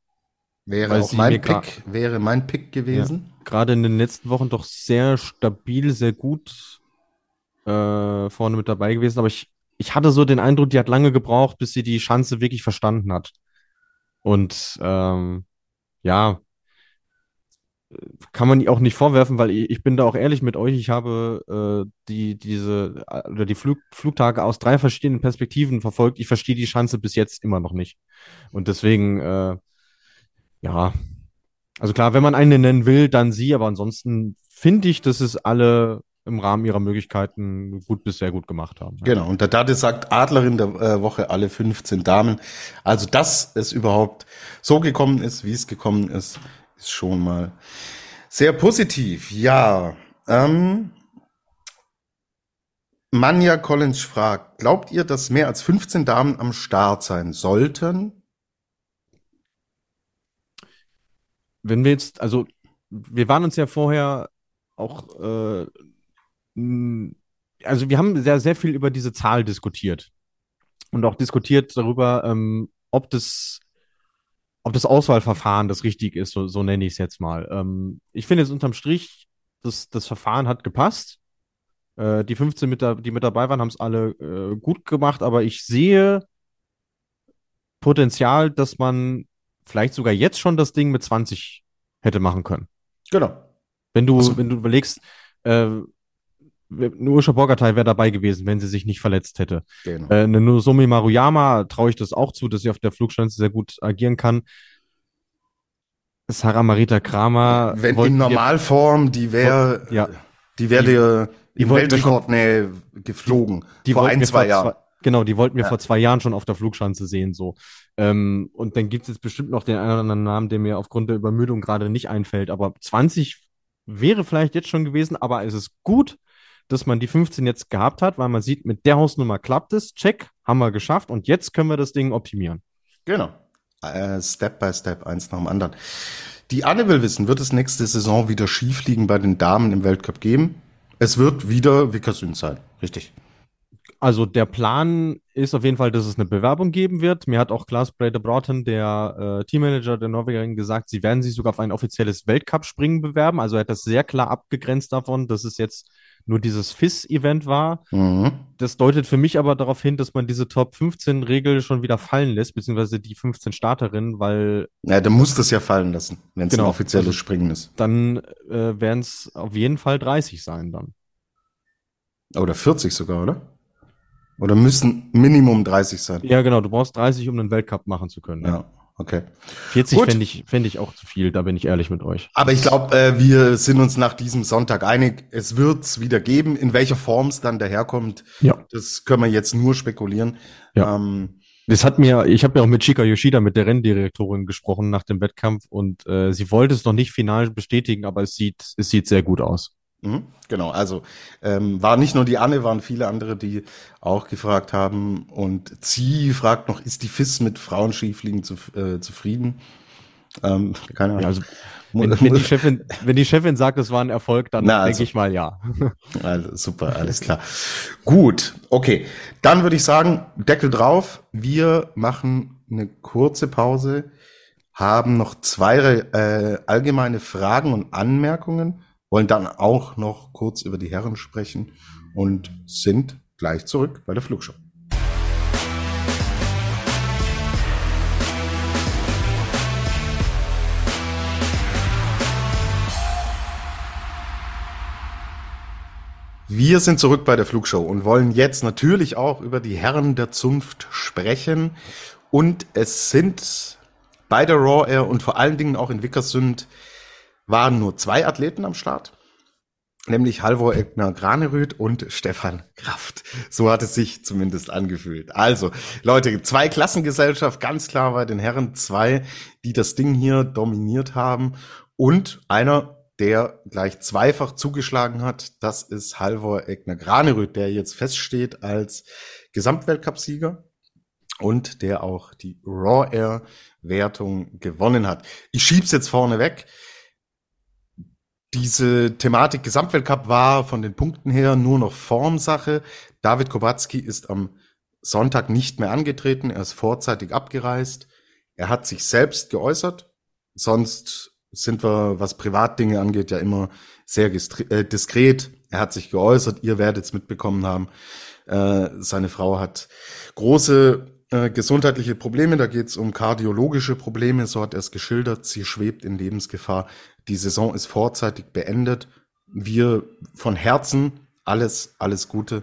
Wäre auch mein Pick, wäre mein Pick gewesen. Ja, Gerade in den letzten Wochen doch sehr stabil, sehr gut äh, vorne mit dabei gewesen. Aber ich ich hatte so den Eindruck, die hat lange gebraucht, bis sie die Chance wirklich verstanden hat. Und ähm, ja, kann man ihr auch nicht vorwerfen, weil ich, ich, bin da auch ehrlich mit euch. Ich habe äh, die, diese oder die Flug, Flugtage aus drei verschiedenen Perspektiven verfolgt. Ich verstehe die Chance bis jetzt immer noch nicht. Und deswegen, äh, ja, also klar, wenn man eine nennen will, dann sie, aber ansonsten finde ich, dass es alle im Rahmen ihrer Möglichkeiten gut bis sehr gut gemacht haben. Genau, und der Date sagt Adlerin der äh, Woche alle 15 Damen. Also, dass es überhaupt so gekommen ist, wie es gekommen ist, ist schon mal sehr positiv. Ja, ähm, Manja Collins fragt, glaubt ihr, dass mehr als 15 Damen am Start sein sollten? Wenn wir jetzt, also wir waren uns ja vorher auch äh, also wir haben sehr, sehr viel über diese Zahl diskutiert und auch diskutiert darüber, ähm, ob das ob das Auswahlverfahren das richtig ist, so, so nenne ich es jetzt mal. Ähm, ich finde jetzt unterm Strich, das, das Verfahren hat gepasst. Äh, die 15, mit da, die mit dabei waren, haben es alle äh, gut gemacht, aber ich sehe Potenzial, dass man vielleicht sogar jetzt schon das Ding mit 20 hätte machen können. Genau. Wenn du, also, wenn du überlegst, äh, nur Usha Bogatay wäre dabei gewesen, wenn sie sich nicht verletzt hätte. Genau. Äh, eine Nozomi Maruyama traue ich das auch zu, dass sie auf der Flugschanze sehr gut agieren kann. Sarah Marita Kramer. Wenn in Normalform, die wäre, ja. die wäre im Weltrekordnähe geflogen. Die vor ein, zwei Jahren. Genau, die wollten wir ja. vor zwei Jahren schon auf der Flugschanze sehen, so. Ähm, und dann gibt es jetzt bestimmt noch den einen oder anderen Namen, der mir aufgrund der Übermüdung gerade nicht einfällt. Aber 20 wäre vielleicht jetzt schon gewesen, aber es ist gut, dass man die 15 jetzt gehabt hat, weil man sieht, mit der Hausnummer klappt es. Check, haben wir geschafft und jetzt können wir das Ding optimieren. Genau. Äh, Step by Step, eins nach dem anderen. Die Anne will wissen, wird es nächste Saison wieder Skifliegen bei den Damen im Weltcup geben? Es wird wieder Vickersund sein, richtig. Also der Plan ist auf jeden Fall, dass es eine Bewerbung geben wird. Mir hat auch Klaas Brede Broughton, der äh, Teammanager der Norwegerin, gesagt, sie werden sich sogar auf ein offizielles Weltcup-Springen bewerben. Also er hat das sehr klar abgegrenzt davon, dass es jetzt nur dieses FIS-Event war. Mhm. Das deutet für mich aber darauf hin, dass man diese Top 15 Regel schon wieder fallen lässt, beziehungsweise die 15 Starterinnen, weil Ja, du musst es ja fallen lassen, wenn es Genau. ein offizielles Also- Springen ist. dann äh, werden es auf jeden Fall 30 sein dann. Oder 40 sogar, oder? Oder müssen Minimum 30 sein. Ja, genau, du brauchst 30, um einen Weltcup machen zu können. Ja, okay. 40 Gut. fände ich, fänd ich auch zu viel, da bin ich ehrlich mit euch. Aber ich glaube, äh, wir sind uns nach diesem Sonntag einig, es wird's wieder geben. In welcher Form es dann daherkommt, Ja. das können wir jetzt nur spekulieren. Ja. Ähm, Das hat mir, ich habe ja auch mit Chika Yoshida, mit der Renndirektorin gesprochen nach dem Wettkampf und äh, sie wollte es noch nicht final bestätigen, aber es sieht, es sieht sehr gut aus. Mhm, Genau, also ähm, war nicht nur die Anne, waren viele andere, die auch gefragt haben. Und sie fragt noch, ist die FIS mit Frauenskifliegen zu, äh, zufrieden? Ähm, keine Ahnung. Ja, also wenn, wenn, die Chefin, wenn die Chefin sagt, es war ein Erfolg, dann Na, denke also. ich mal ja. Also, super, alles klar. Gut, okay. Dann würde ich sagen, Deckel drauf. Wir machen eine kurze Pause, haben noch zwei äh, allgemeine Fragen und Anmerkungen, wollen dann auch noch kurz über die Herren sprechen und sind gleich zurück bei der Flugshow. Wir sind zurück bei der Flugshow und wollen jetzt natürlich auch über die Herren der Zunft sprechen. Und es sind bei der Raw Air und vor allen Dingen auch in Wickersund waren nur zwei Athleten am Start. Nämlich Halvor Egner Granerüth und Stefan Kraft. So hat es sich zumindest angefühlt. Also, Leute, zwei Klassengesellschaft, ganz klar bei den Herren, zwei, die das Ding hier dominiert haben. Und einer, der gleich zweifach zugeschlagen hat, das ist Halvor Egner Granerüth, der jetzt feststeht als Gesamtweltcupsieger und der auch die Raw Air Wertung gewonnen hat. Ich schieb's jetzt vorne weg. Diese Thematik Gesamtweltcup war von den Punkten her nur noch Formsache. David Kowatzki ist am Sonntag nicht mehr angetreten. Er ist vorzeitig abgereist. Er hat sich selbst geäußert. Sonst sind wir, was Privatdinge angeht, ja immer sehr äh, diskret. Er hat sich geäußert. Ihr werdet es mitbekommen haben. Äh, seine Frau hat große äh, gesundheitliche Probleme. Da geht es um kardiologische Probleme. So hat er es geschildert. Sie schwebt in Lebensgefahr. Die Saison ist vorzeitig beendet. Wir von Herzen alles, alles Gute.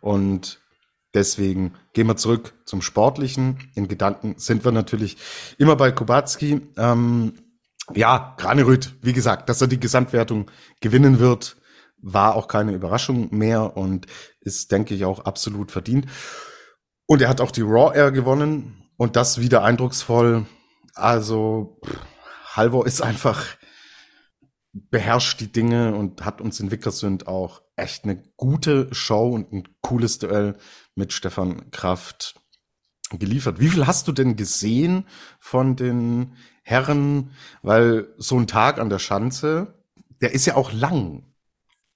Und deswegen gehen wir zurück zum Sportlichen. In Gedanken sind wir natürlich immer bei Kubacki. Ähm, ja, Granerüth, wie gesagt, dass er die Gesamtwertung gewinnen wird, war auch keine Überraschung mehr und ist, denke ich, auch absolut verdient. Und er hat auch die Raw Air gewonnen und das wieder eindrucksvoll. Also, pff, Halvor ist einfach beherrscht die Dinge und hat uns in Wickersund auch echt eine gute Show und ein cooles Duell mit Stefan Kraft geliefert. Wie viel hast du denn gesehen von den Herren? Weil so ein Tag an der Schanze, der ist ja auch lang.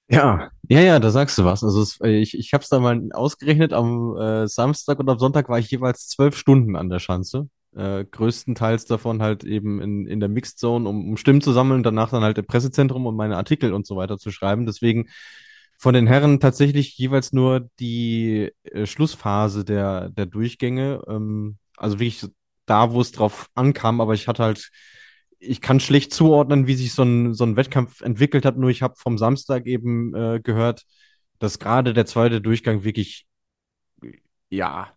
Ja, ja, ja, da sagst du was. Also es, äh, ich, ich habe es da mal ausgerechnet. Am äh, Samstag und am Sonntag war ich jeweils zwölf Stunden an der Schanze. Äh, größtenteils davon halt eben in, in der Mixed Zone, um, um Stimmen zu sammeln, danach dann halt im Pressezentrum, um meine Artikel und so weiter zu schreiben. Deswegen von den Herren tatsächlich jeweils nur die äh, Schlussphase der, der Durchgänge. Ähm, also wirklich da, wo es drauf ankam, aber ich hatte halt ich kann schlecht zuordnen, wie sich so ein, so ein Wettkampf entwickelt hat. Nur ich habe vom Samstag eben äh, gehört, dass gerade der zweite Durchgang wirklich, ja,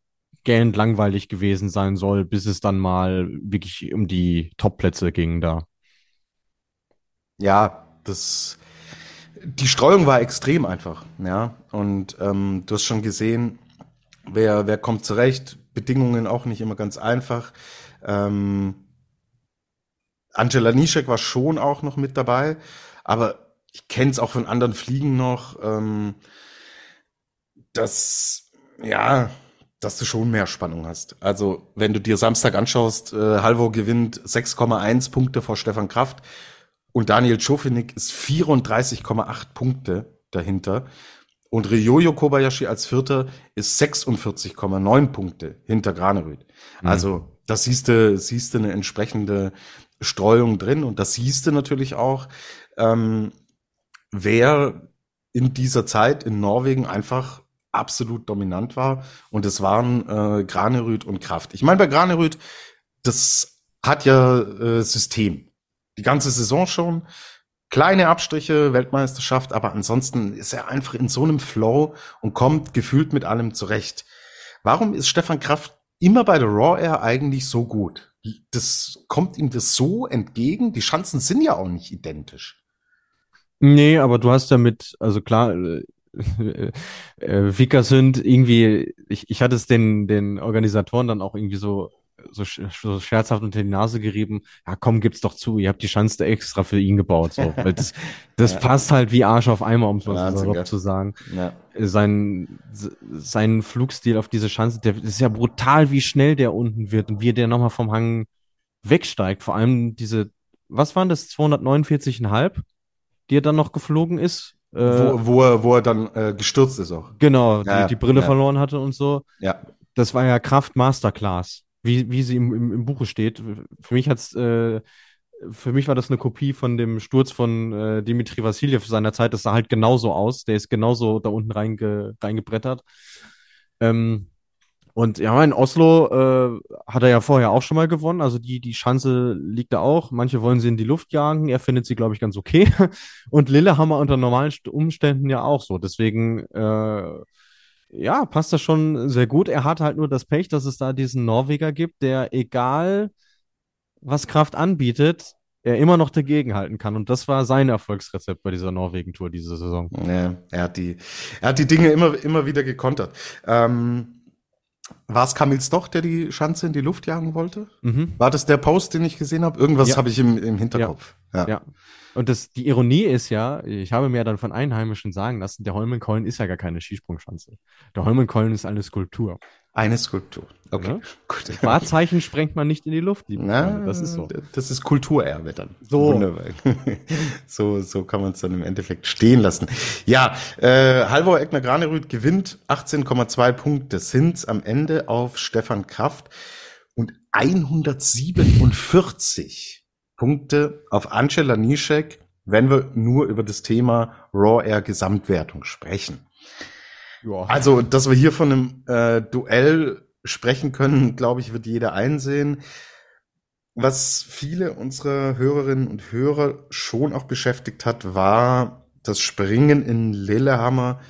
gähnend langweilig gewesen sein soll, bis es dann mal wirklich um die Top-Plätze ging da. Ja, das, die Streuung war extrem einfach, ja. Und ähm, du hast schon gesehen, wer, wer kommt zurecht, Bedingungen auch nicht immer ganz einfach. Ähm, Angela Nischek war schon auch noch mit dabei, aber ich kenne es auch von anderen Fliegen noch, ähm, dass, ja, dass du schon mehr Spannung hast. Also, wenn du dir Samstag anschaust, äh, Halvor gewinnt 6,1 Punkte vor Stefan Kraft und Daniel Schofinik ist 34,8 Punkte dahinter. Und Ryoyo Kobayashi als Vierter ist 46,9 Punkte hinter Granerüth. Mhm. Also da siehst du, siehst du eine entsprechende Streuung drin und das siehst du natürlich auch, ähm, wer in dieser Zeit in Norwegen einfach absolut dominant war und es waren äh, Granerüth und Kraft. Ich meine bei Granerüth, das hat ja äh, System. Die ganze Saison schon kleine Abstriche, Weltmeisterschaft, aber ansonsten ist er einfach in so einem Flow und kommt gefühlt mit allem zurecht. Warum ist Stefan Kraft immer bei der Raw Air eigentlich so gut? Das kommt ihm das so entgegen? Die Chancen sind ja auch nicht identisch. Nee, aber du hast ja mit, also klar, äh, äh, Vikersund irgendwie, ich, ich hatte es den, den Organisatoren dann auch irgendwie so so, so scherzhaft unter die Nase gerieben, ja komm, gib's doch zu, ihr habt die Chance extra für ihn gebaut. So. Weil das das ja. passt halt wie Arsch auf Eimer, um es ja, zu sagen. Ja. Sein, sein Flugstil auf diese Chance, der ist ja brutal, wie schnell der unten wird und wie der nochmal vom Hang wegsteigt. Vor allem diese, was waren das, 249,5, die er dann noch geflogen ist? Äh, wo, wo, er, wo er dann äh, gestürzt ist auch. Genau, ja, die, die Brille verloren hatte und so. Ja. Das war ja Kraft Masterclass wie, wie sie im, im, im Buche steht. Für mich hat's, äh, für mich war das eine Kopie von dem Sturz von äh, Dimitri Vassiljev seiner Zeit. Das sah halt genauso aus. Der ist genauso da unten reinge, reingebrettert. Ähm, und ja, in Oslo äh, hat er ja vorher auch schon mal gewonnen. Also die, die Chance liegt da auch. Manche wollen sie in die Luft jagen. Er findet sie, glaube ich, ganz okay. Und Lillehammer unter normalen Umständen ja auch so. Deswegen äh, ja, passt das schon sehr gut. Er hat halt nur das Pech, dass es da diesen Norweger gibt, der egal was Kraft anbietet, er immer noch dagegenhalten kann. Und das war sein Erfolgsrezept bei dieser Norwegen-Tour diese Saison. Ja, er hat die, er hat die Dinge immer, immer wieder gekontert. Ähm, war es Kamil Stoch, der die Schanze in die Luft jagen wollte? Mhm. War das der Post, den ich gesehen habe? Irgendwas ja. habe ich im, im Hinterkopf. Ja. ja. Und das, die Ironie ist ja, ich habe mir dann von Einheimischen sagen lassen, der Holmenkollen ist ja gar keine Skisprungschanze. Der Holmenkollen ist eine Skulptur. Eine Skulptur. Okay. Ja? Gut. Wahrzeichen sprengt man nicht in die Luft, liebe Na, Das ist so. Das ist Kulturerbe dann. So. Wunderbar. so, so kann man es dann im Endeffekt stehen lassen. Ja, äh, Halvor Egner Granerüth gewinnt 18,2 Punkte sind am Ende auf Stefan Kraft und 147 Punkte auf Angela Nischek, wenn wir nur über das Thema Raw Air Gesamtwertung sprechen. Ja. Also, dass wir hier von einem äh, Duell sprechen können, glaube ich, wird jeder einsehen. Was viele unserer Hörerinnen und Hörer schon auch beschäftigt hat, war das Springen in Lillehammer,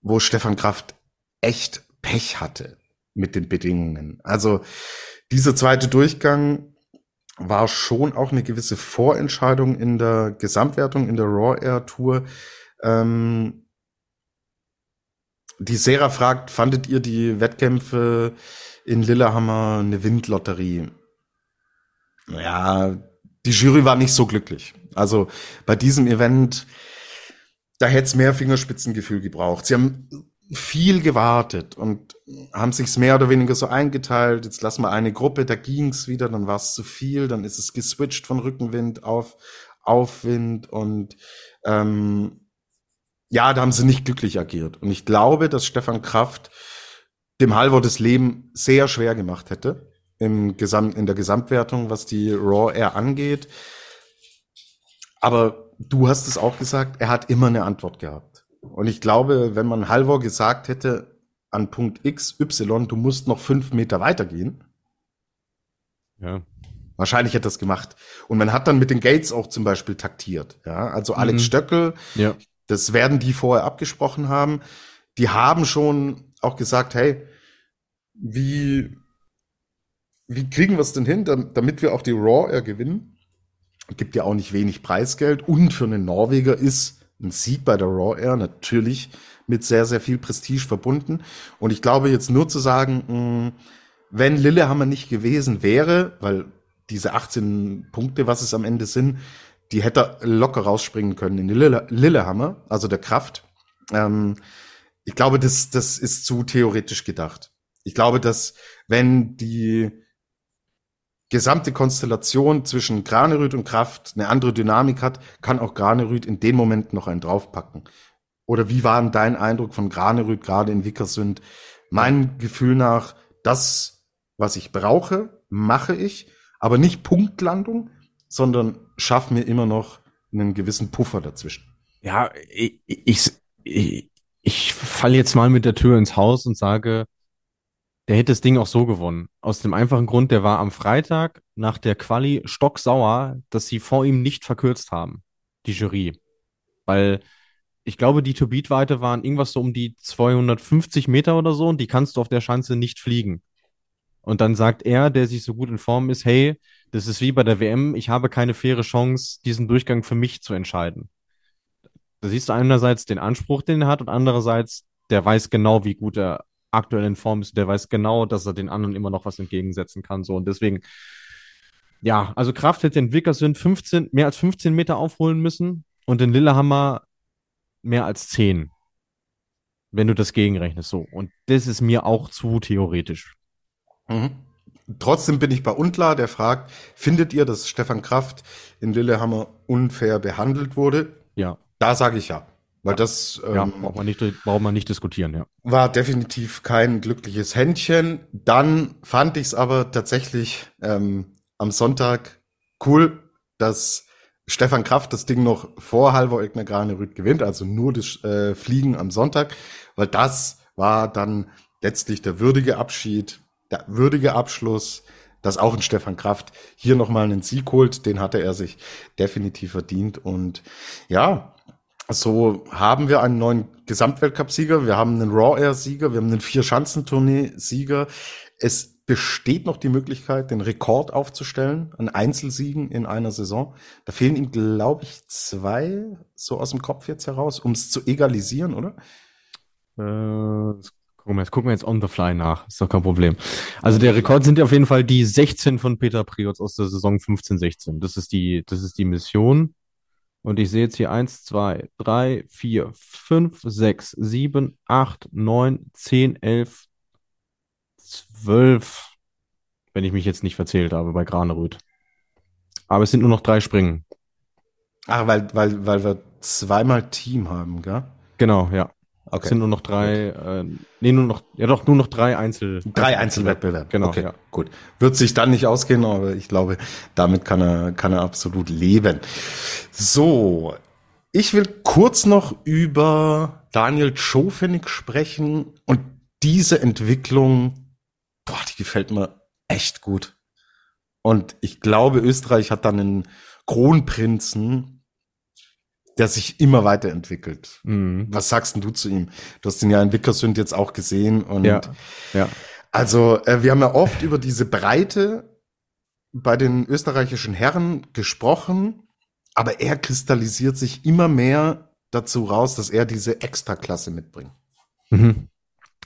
wo Stefan Kraft echt Pech hatte mit den Bedingungen. Also dieser zweite Durchgang war schon auch eine gewisse Vorentscheidung in der Gesamtwertung, in der Raw Air Tour. Ähm, die Sera fragt, fandet ihr die Wettkämpfe in Lillehammer eine Windlotterie? Naja, die Jury war nicht so glücklich. Also bei diesem Event, da hätte es mehr Fingerspitzengefühl gebraucht. Sie haben viel gewartet und haben sich's mehr oder weniger so eingeteilt. Jetzt lassen wir eine Gruppe, da ging's wieder, dann war es zu viel, dann ist es geswitcht von Rückenwind auf Aufwind und ähm, ja, da haben sie nicht glücklich agiert. Und ich glaube, dass Stefan Kraft dem Halvor das Leben sehr schwer gemacht hätte im Gesamt, in der Gesamtwertung, was die Raw Air angeht. Aber du hast es auch gesagt, er hat immer eine Antwort gehabt. Und ich glaube, wenn man Halvor gesagt hätte, an Punkt X, Y, du musst noch fünf Meter weitergehen. Ja. Wahrscheinlich hätte das gemacht. Und man hat dann mit den Gates auch zum Beispiel taktiert. Ja, also Alex mhm. Stöckel, ja. das werden die vorher abgesprochen haben. Die haben schon auch gesagt, hey, wie, wie kriegen wir es denn hin, damit wir auch die Raw Air gewinnen? Gibt ja auch nicht wenig Preisgeld. Und für einen Norweger ist ein Sieg bei der Raw Air natürlich mit sehr, sehr viel Prestige verbunden. Und ich glaube jetzt nur zu sagen, mh, wenn Lillehammer nicht gewesen wäre, weil diese 18 Punkte, was es am Ende sind, die hätte er locker rausspringen können in Lille, Lillehammer, also der Kraft. Ähm, ich glaube, das, das ist zu theoretisch gedacht. Ich glaube, dass wenn die gesamte Konstellation zwischen Granerüt und Kraft eine andere Dynamik hat, kann auch Granerüt in dem Moment noch einen draufpacken. oder wie war denn dein Eindruck von Granerüth gerade in Wickersund? Mein Gefühl nach, das, was ich brauche, mache ich, aber nicht Punktlandung, sondern schaffe mir immer noch einen gewissen Puffer dazwischen. Ja, ich, ich, ich, ich falle jetzt mal mit der Tür ins Haus und sage, der hätte das Ding auch so gewonnen. Aus dem einfachen Grund, der war am Freitag nach der Quali stocksauer, dass sie vor ihm nicht verkürzt haben, die Jury. Weil ich glaube, die To-Beat-Weite waren irgendwas so um die 250 Meter oder so und die kannst du auf der Schanze nicht fliegen. Und dann sagt er, der sich so gut in Form ist, hey, das ist wie bei der WM, ich habe keine faire Chance, diesen Durchgang für mich zu entscheiden. Da siehst du einerseits den Anspruch, den er hat, und andererseits, der weiß genau, wie gut er aktuell in Form ist. Der weiß genau, dass er den anderen immer noch was entgegensetzen kann. So, und deswegen, ja, also Kraft hätte den Wickerswind 15, mehr als 15 Meter aufholen müssen und den Lillehammer mehr als 10. Wenn du das gegenrechnest, so. Und das ist mir auch zu theoretisch. Mhm. Trotzdem bin ich bei Unklar, der fragt, findet ihr, dass Stefan Kraft in Lillehammer unfair behandelt wurde? Ja. Da sage ich ja. Weil das ähm, ja, braucht, man nicht, braucht man nicht diskutieren, ja. War definitiv kein glückliches Händchen. Dann fand ich es aber tatsächlich ähm, am Sonntag cool, dass Stefan Kraft das Ding noch vor Halvor Egner Granerüth gewinnt, also nur das äh, Fliegen am Sonntag, weil das war dann letztlich der würdige Abschied der würdige Abschluss, dass auch ein Stefan Kraft hier nochmal einen Sieg holt, den hatte er sich definitiv verdient. Und ja, so haben wir einen neuen Gesamtweltcup-Sieger, wir haben einen Raw Air-Sieger, wir haben einen Vier-Schanzentournee-Sieger. Es besteht noch die Möglichkeit, den Rekord aufzustellen an Einzelsiegen in einer Saison. Da fehlen ihm, glaube ich, zwei, so aus dem Kopf jetzt heraus, um es zu egalisieren, oder? Äh, Gucken wir, jetzt gucken wir jetzt on the fly nach. Ist doch kein Problem. Also der Rekord sind auf jeden Fall die 16 von Peter Priots aus der Saison 15-16. Das ist die, das ist die Mission. Und ich sehe jetzt hier 1, 2, 3, 4, 5, 6, 7, 8, 9, 10, 11, 12. Wenn ich mich jetzt nicht verzählt habe bei Granerüth. Aber es sind nur noch drei Springen. Ach, weil, weil, weil wir zweimal Team haben, gell? Genau, ja. Okay. Es sind nur noch drei, äh, nee, nur noch, ja doch, nur noch drei Einzel. Drei Einzelwettbewerbe. Genau. Okay, ja. gut. Wird sich dann nicht ausgehen, aber ich glaube, damit kann er, kann er absolut leben. So. Ich will kurz noch über Daniel Schofenig sprechen und diese Entwicklung, boah, die gefällt mir echt gut. Und ich glaube, Österreich hat dann einen Kronprinzen, der sich immer weiterentwickelt. Mhm. Was sagst denn du zu ihm? Du hast ihn ja in Wickersund jetzt auch gesehen und ja, ja. Also äh, wir haben ja oft über diese Breite bei den österreichischen Herren gesprochen, aber er kristallisiert sich immer mehr dazu raus, dass er diese Extraklasse mitbringt. Mhm.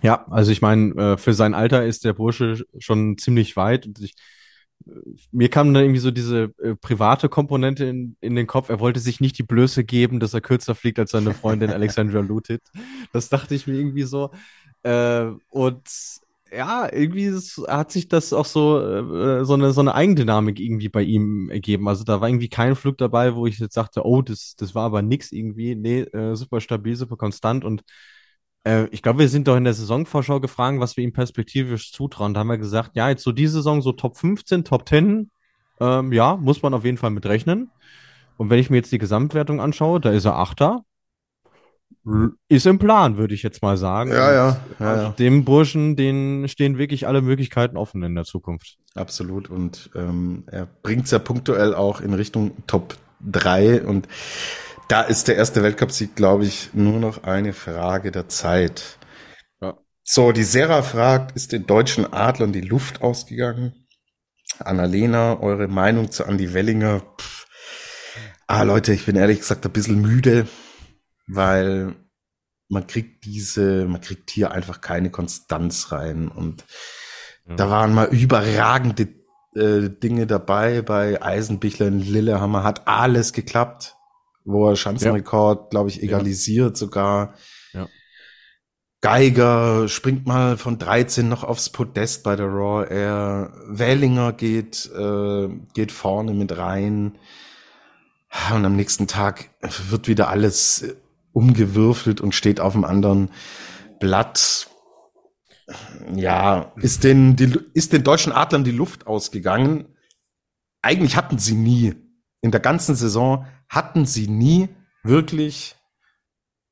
Ja, also ich meine, äh, für sein Alter ist der Bursche schon ziemlich weit und ich mir kam da irgendwie so diese äh, private Komponente in, in den Kopf. Er wollte sich nicht die Blöße geben, dass er kürzer fliegt als seine Freundin Alexandra Lutit. Das dachte ich mir irgendwie so. Äh, und ja, irgendwie hat sich das auch so, äh, so, eine, so eine Eigendynamik irgendwie bei ihm ergeben. Also da war irgendwie kein Flug dabei, wo ich jetzt sagte, oh, das, das war aber nix irgendwie. Nee, äh, super stabil, super konstant und äh, ich glaube, wir sind doch in der Saisonvorschau gefragt, was wir ihm perspektivisch zutrauen. Da haben wir gesagt, ja, jetzt so die Saison so Top 15, Top 10, ähm, ja, muss man auf jeden Fall mit rechnen. Und wenn ich mir jetzt die Gesamtwertung anschaue, da ist er Achter. Ist im Plan, würde ich jetzt mal sagen. Ja, ja. ja, also Dem Burschen, den stehen wirklich alle Möglichkeiten offen in der Zukunft. Absolut. Und ähm, er bringt es ja punktuell auch in Richtung Top 3 und da ist der erste Weltcupsieg, glaube ich, nur noch eine Frage der Zeit. Ja. So, die Serra fragt, ist den deutschen Adlern die Luft ausgegangen? Annalena, eure Meinung zu Andy Wellinger? Pff. Ah, Leute, ich bin ehrlich gesagt ein bisschen müde, weil man kriegt diese, man kriegt hier einfach keine Konstanz rein und ja. da waren mal überragende äh, Dinge dabei bei Eisenbichler in Lillehammer, hat alles geklappt wo er Schanzenrekord, ja. glaube ich, egalisiert sogar. Geiger springt mal von 13 noch aufs Podest bei der Raw Air. Wellinger geht, äh, geht vorne mit rein. Und am nächsten Tag wird wieder alles umgewürfelt und steht auf dem anderen Blatt. Ja, ist den, die, ist den deutschen Adlern die Luft ausgegangen. Eigentlich hatten sie nie, in der ganzen Saison hatten sie nie wirklich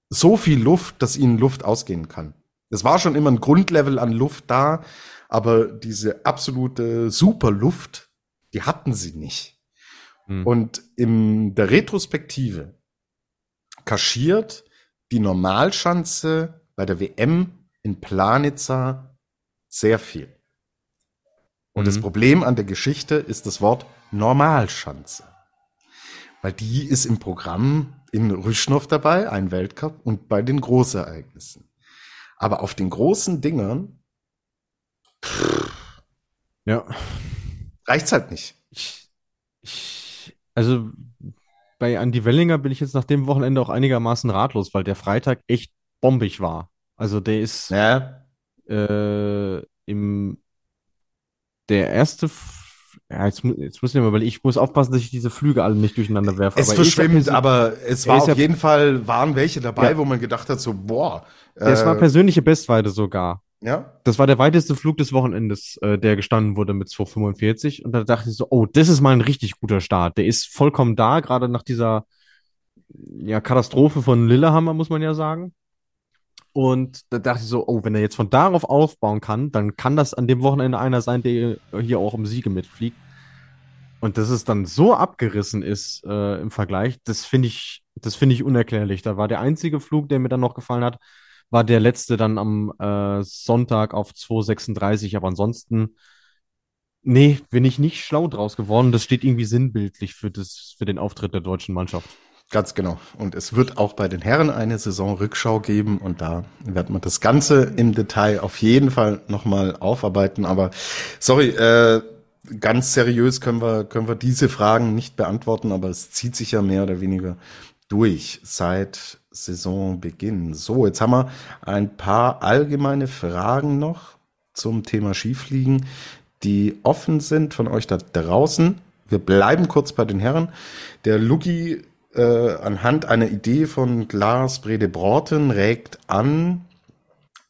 so viel Luft, dass ihnen Luft ausgehen kann. Es war schon immer ein Grundlevel an Luft da, aber diese absolute Superluft, die hatten sie nicht. Hm. Und in der Retrospektive kaschiert die Normalschanze bei der WM in Planitza sehr viel. Und mhm. das Problem an der Geschichte ist das Wort Normalschanze. Weil die ist im Programm in Rüschnow dabei, ein Weltcup, und bei den Großereignissen. Aber auf den großen Dingern ja. reicht's halt nicht. Ich, ich, also bei Andy Wellinger bin ich jetzt nach dem Wochenende auch einigermaßen ratlos, weil der Freitag echt bombig war. Also der ist ja. äh, im der erste ja, jetzt, jetzt muss ich mal, weil ich muss aufpassen, dass ich diese Flüge alle nicht durcheinander werfe. Es verschwimmt, aber es war auf ja, jeden Fall, waren welche dabei, ja. wo man gedacht hat, so, boah. Es äh, war persönliche Bestweite sogar. Ja. Das war der weiteste Flug des Wochenendes, äh, der gestanden wurde mit 245. Und da dachte ich so, oh, das ist mal ein richtig guter Start. Der ist vollkommen da, gerade nach dieser ja, Katastrophe von Lillehammer, muss man ja sagen. Und da dachte ich so, oh, wenn er jetzt von darauf aufbauen kann, dann kann das an dem Wochenende einer sein, der hier auch um Siege mitfliegt. Und dass es dann so abgerissen ist äh, im Vergleich, das finde ich, das finde ich unerklärlich. Da war der einzige Flug, der mir dann noch gefallen hat, war der letzte dann am äh, Sonntag auf 2,36. Aber ansonsten, nee, bin ich nicht schlau draus geworden. Das steht irgendwie sinnbildlich für, das, für den Auftritt der deutschen Mannschaft. Ganz genau. Und es wird auch bei den Herren eine Saisonrückschau geben und da wird man das Ganze im Detail auf jeden Fall nochmal aufarbeiten. Aber sorry, äh, ganz seriös können wir, können wir diese Fragen nicht beantworten, aber es zieht sich ja mehr oder weniger durch seit Saisonbeginn. So, jetzt haben wir ein paar allgemeine Fragen noch zum Thema Skifliegen, die offen sind von euch da draußen. Wir bleiben kurz bei den Herren. Der Luki äh, anhand einer Idee von Lars Brede Broughton regt an,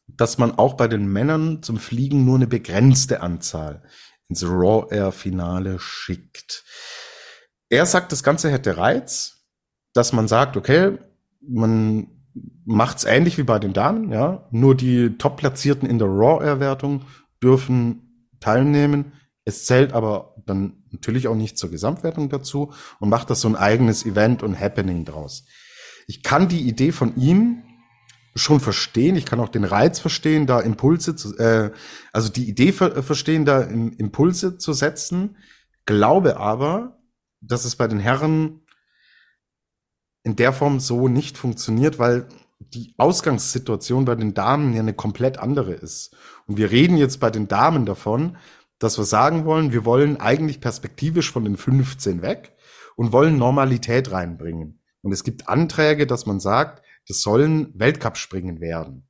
dass man auch bei den Männern zum Fliegen nur eine begrenzte Anzahl ins Raw Air Finale schickt. Er sagt, das Ganze hätte Reiz, dass man sagt, okay, man macht's ähnlich wie bei den Damen, ja, nur die Top-Platzierten in der Raw Air Wertung dürfen teilnehmen. Es zählt aber dann natürlich auch nicht zur Gesamtwertung dazu und macht das so ein eigenes Event und Happening draus. Ich kann die Idee von ihm schon verstehen. Ich kann auch den Reiz verstehen, da Impulse zu, äh, also die Idee ver verstehen, da Impulse zu setzen. Glaube aber, dass es bei den Herren in der Form so nicht funktioniert, weil die Ausgangssituation bei den Damen ja eine komplett andere ist. Und wir reden jetzt bei den Damen davon, dass wir sagen wollen, wir wollen eigentlich perspektivisch von den 15 weg und wollen Normalität reinbringen. Und es gibt Anträge, dass man sagt, das sollen Weltcup-Springen werden.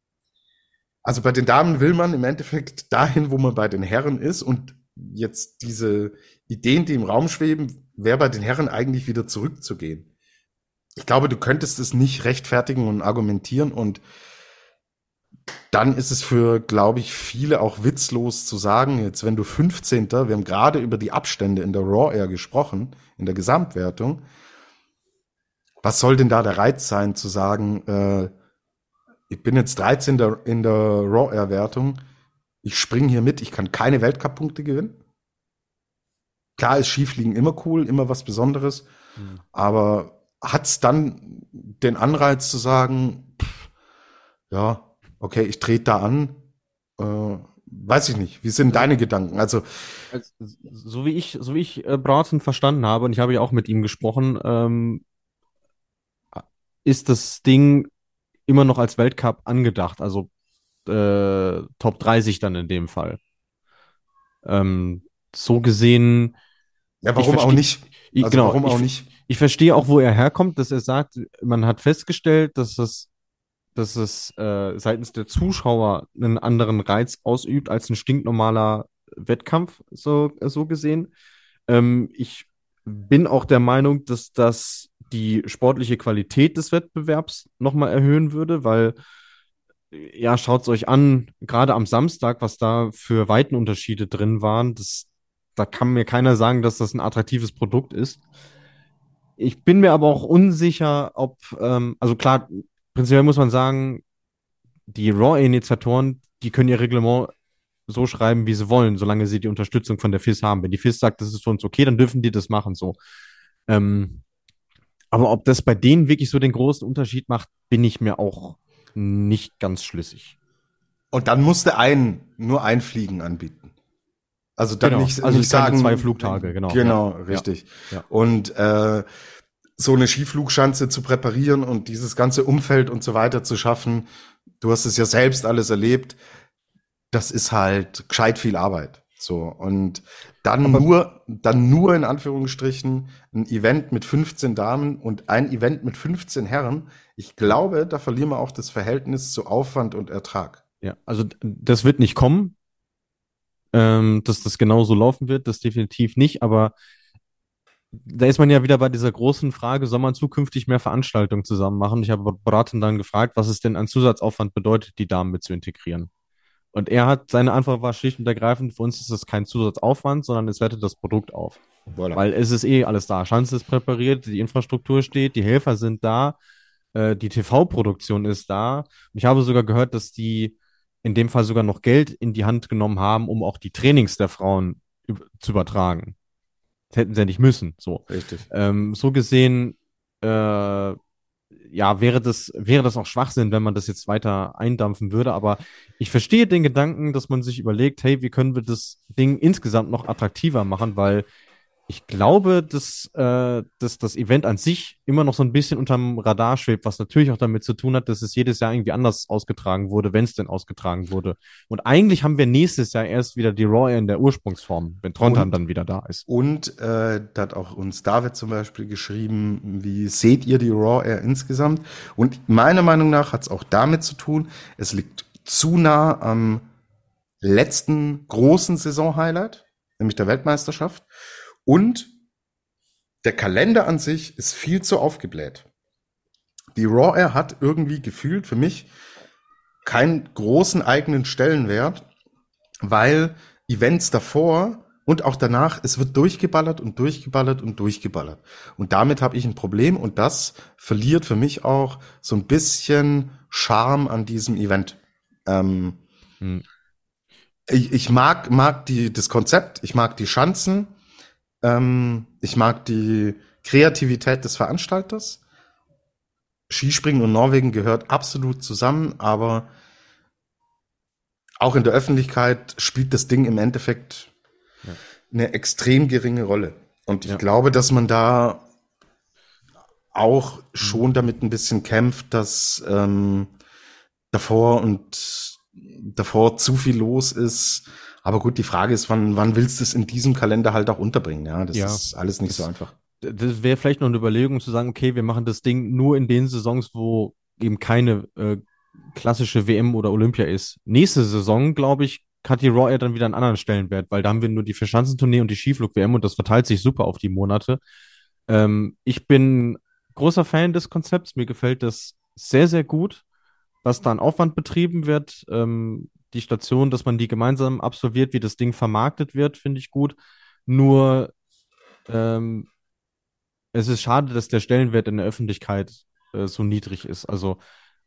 Also bei den Damen will man im Endeffekt dahin, wo man bei den Herren ist und jetzt diese Ideen, die im Raum schweben, wäre bei den Herren eigentlich wieder zurückzugehen. Ich glaube, du könntest es nicht rechtfertigen und argumentieren und dann ist es für, glaube ich, viele auch witzlos zu sagen, jetzt wenn du 15. Wir haben gerade über die Abstände in der Raw Air gesprochen, in der Gesamtwertung. Was soll denn da der Reiz sein, zu sagen, äh, ich bin jetzt 13. in der Raw Air Wertung, ich springe hier mit, ich kann keine Weltcup-Punkte gewinnen? Klar ist Skifliegen immer cool, immer was Besonderes, mhm. aber hat's dann den Anreiz zu sagen, pff, ja, okay, ich trete da an. Äh, weiß ich nicht. Wie sind also, deine Gedanken? Also, also, so wie ich, so wie ich äh, Broughton verstanden habe, und ich habe ja auch mit ihm gesprochen, ähm, ist das Ding immer noch als Weltcup angedacht, also äh, Top 30 dann in dem Fall. Ähm, so gesehen. Ja, warum auch nicht? Also genau, warum auch ich, nicht? Ich verstehe auch, wo er herkommt, dass er sagt, man hat festgestellt, dass das dass es äh, seitens der Zuschauer einen anderen Reiz ausübt als ein stinknormaler Wettkampf, so, so gesehen. Ähm, ich bin auch der Meinung, dass das die sportliche Qualität des Wettbewerbs nochmal erhöhen würde, weil ja, schaut es euch an, gerade am Samstag, was da für Weitenunterschiede drin waren. Das, da kann mir keiner sagen, dass das ein attraktives Produkt ist. Ich bin mir aber auch unsicher, ob, ähm, also klar, prinzipiell muss man sagen, die Raw-Initiatoren, die können ihr Reglement so schreiben, wie sie wollen, solange sie die Unterstützung von der FIS haben. Wenn die FIS sagt, das ist für uns okay, dann dürfen die das machen so. Ähm, aber ob das bei denen wirklich so den großen Unterschied macht, bin ich mir auch nicht ganz schlüssig. Und dann musste ein, nur ein Fliegen anbieten. Also dann genau. nicht, also nicht sagen, zwei Flugtage, genau. Genau, ja. richtig. Ja. Und äh, so eine Skiflugschanze zu präparieren und dieses ganze Umfeld und so weiter zu schaffen, du hast es ja selbst alles erlebt, das ist halt gescheit viel Arbeit. So, und dann Aber nur, dann nur in Anführungsstrichen ein Event mit 15 Damen und ein Event mit 15 Herren. Ich glaube, da verlieren wir auch das Verhältnis zu Aufwand und Ertrag. Ja, also das wird nicht kommen, ähm, dass das genauso laufen wird, das definitiv nicht, aber da ist man ja wieder bei dieser großen Frage, soll man zukünftig mehr Veranstaltungen zusammen machen? Ich habe Braten dann gefragt, was es denn an Zusatzaufwand bedeutet, die Damen mit zu integrieren. Und er hat, seine Antwort war schlicht und ergreifend, für uns ist das kein Zusatzaufwand, sondern es wertet das Produkt auf. Voilà. Weil es ist eh alles da. Schanze ist präpariert, die Infrastruktur steht, die Helfer sind da, äh, die TV-Produktion ist da. Und ich habe sogar gehört, dass die in dem Fall sogar noch Geld in die Hand genommen haben, um auch die Trainings der Frauen zu übertragen. Das hätten sie ja nicht müssen. So. Richtig. Ähm, so gesehen, äh, ja, wäre das, wäre das auch Schwachsinn, wenn man das jetzt weiter eindampfen würde. Aber ich verstehe den Gedanken, dass man sich überlegt, hey, wie können wir das Ding insgesamt noch attraktiver machen, weil ich glaube, dass, äh, dass das Event an sich immer noch so ein bisschen unterm Radar schwebt, was natürlich auch damit zu tun hat, dass es jedes Jahr irgendwie anders ausgetragen wurde, wenn es denn ausgetragen wurde. Und eigentlich haben wir nächstes Jahr erst wieder die Raw in der Ursprungsform, wenn Trondheim dann wieder da ist. Und äh, da hat auch uns David zum Beispiel geschrieben, wie seht ihr die Raw Air insgesamt? Und meiner Meinung nach hat es auch damit zu tun, es liegt zu nah am letzten großen Saison-Highlight, nämlich der Weltmeisterschaft. Und der Kalender an sich ist viel zu aufgebläht. Die Raw Air hat irgendwie gefühlt für mich keinen großen eigenen Stellenwert, weil Events davor und auch danach, es wird durchgeballert und durchgeballert und durchgeballert. Und damit habe ich ein Problem und das verliert für mich auch so ein bisschen Charme an diesem Event. Ähm, hm. ich, ich mag, mag die, das Konzept, ich mag die Schanzen, ähm, ich mag die Kreativität des Veranstalters. Skispringen und Norwegen gehört absolut zusammen, aber auch in der Öffentlichkeit spielt das Ding im Endeffekt ja. eine extrem geringe Rolle. Und ich ja. glaube, dass man da auch schon damit ein bisschen kämpft, dass ähm, davor und davor zu viel los ist aber gut, die Frage ist, wann, wann willst du es in diesem Kalender halt auch unterbringen? Ja, das ja, ist alles nicht das, so einfach. Das wäre vielleicht noch eine Überlegung zu sagen, okay, wir machen das Ding nur in den Saisons, wo eben keine äh, klassische WM oder Olympia ist. Nächste Saison, glaube ich, hat die Raw Air dann wieder einen anderen Stellenwert, weil da haben wir nur die Verschanzentournee und die Skiflug-WM und das verteilt sich super auf die Monate. Ähm, ich bin großer Fan des Konzepts. Mir gefällt das sehr, sehr gut, dass da ein Aufwand betrieben wird. Ähm, die Station, dass man die gemeinsam absolviert, wie das Ding vermarktet wird, finde ich gut. Nur ähm, es ist schade, dass der Stellenwert in der Öffentlichkeit äh, so niedrig ist. Also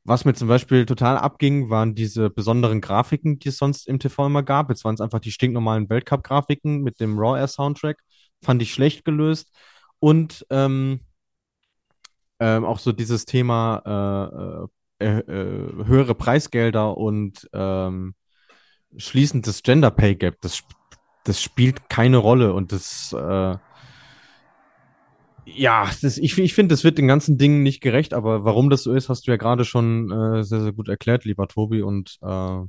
was mir zum Beispiel total abging, waren diese besonderen Grafiken, die es sonst im TV immer gab. Jetzt waren es einfach die stinknormalen Weltcup-Grafiken mit dem Raw Air Soundtrack. Fand ich schlecht gelöst. Und ähm, ähm, auch so dieses Thema äh, äh, äh höhere Preisgelder und ähm, Schließen des Gender Pay Gap, das, das spielt keine Rolle und das, äh, ja, das, ich, ich finde, das wird den ganzen Dingen nicht gerecht, aber warum das so ist, hast du ja gerade schon äh, sehr, sehr gut erklärt, lieber Tobi. Und äh,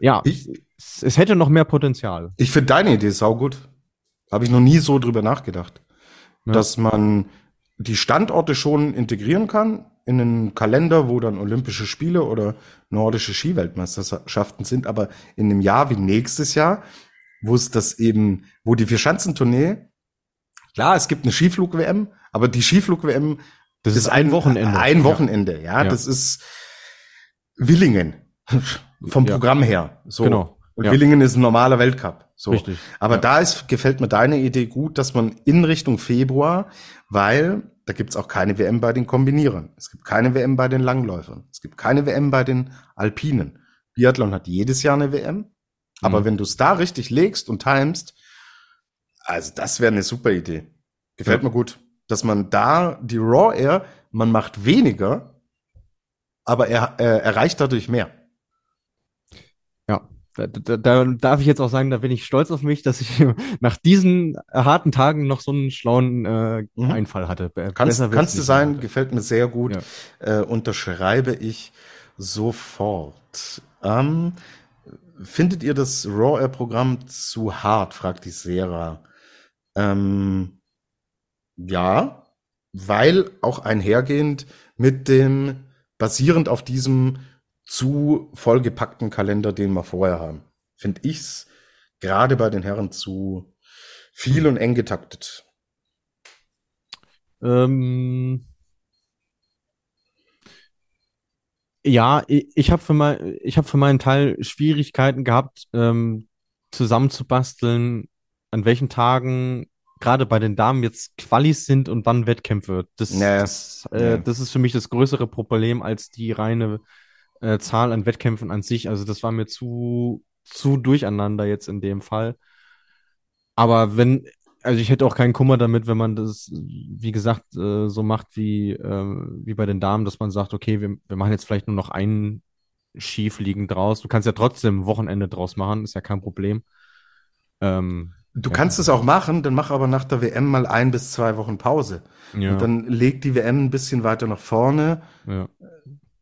ja, ich, es, es, hätte noch mehr Potenzial. Ich finde deine Idee sau gut. Habe ich noch nie so drüber nachgedacht. Ja. Dass man die Standorte schon integrieren kann in einen Kalender, wo dann Olympische Spiele oder nordische Skiweltmeisterschaften sind, aber in einem Jahr wie nächstes Jahr, wo es das eben, wo die Vierschanzentournee, klar, es gibt eine Skiflug-WM, Aber die Skiflug-WM Das ist ein Wochenende. Ein Ja. Wochenende, ja. Ja. Das ist Willingen vom Ja. Programm her. So. Genau. Und Ja. Willingen ist ein normaler Weltcup. So. Richtig. Aber Ja. da ist, gefällt mir deine Idee gut, dass man in Richtung Februar, weil da gibt's auch keine WM bei den Kombinierern. Es gibt keine WM bei den Langläufern. Es gibt keine WM bei den Alpinen. Biathlon hat jedes Jahr eine WM. Aber Mhm. wenn du es da richtig legst und timest, also das wäre eine super Idee. Gefällt Ja. mir gut. Dass man da die Raw Air, man macht weniger, aber er äh, erreicht dadurch mehr. Da, da, da darf ich jetzt auch sagen, da bin ich stolz auf mich, dass ich nach diesen harten Tagen noch so einen schlauen äh, Mhm. Einfall hatte. Be- Kannst, kannst du sein, mehr. gefällt mir sehr gut. Ja. Äh, unterschreibe ich sofort. Ähm, findet ihr das Raw Air Programm zu hart? fragt die Sarah. Ähm, ja, weil auch einhergehend mit dem, basierend auf diesem zu vollgepackten Kalender, den wir vorher haben, finde ich's gerade bei den Herren zu viel und eng getaktet. Ähm, ja, ich, ich habe für mein, ich habe für meinen Teil Schwierigkeiten gehabt, ähm, zusammenzubasteln, an welchen Tagen gerade bei den Damen jetzt Qualis sind und wann Wettkämpfe. Das, Ja, das, äh, ja. das ist für mich das größere Problem als die reine äh, Zahl an Wettkämpfen an sich. Also das war mir zu, zu durcheinander jetzt in dem Fall. Aber wenn, also ich hätte auch keinen Kummer damit, wenn man das, wie gesagt, äh, so macht wie, äh, wie bei den Damen, dass man sagt, okay, wir, wir machen jetzt vielleicht nur noch einen Skifliegen draus. Du kannst ja trotzdem Wochenende draus machen, ist ja kein Problem. Ähm, Du Ja. kannst es auch machen, dann mach aber nach der WM mal ein bis zwei Wochen Pause. ja, Und dann leg die WM ein bisschen weiter nach vorne ja,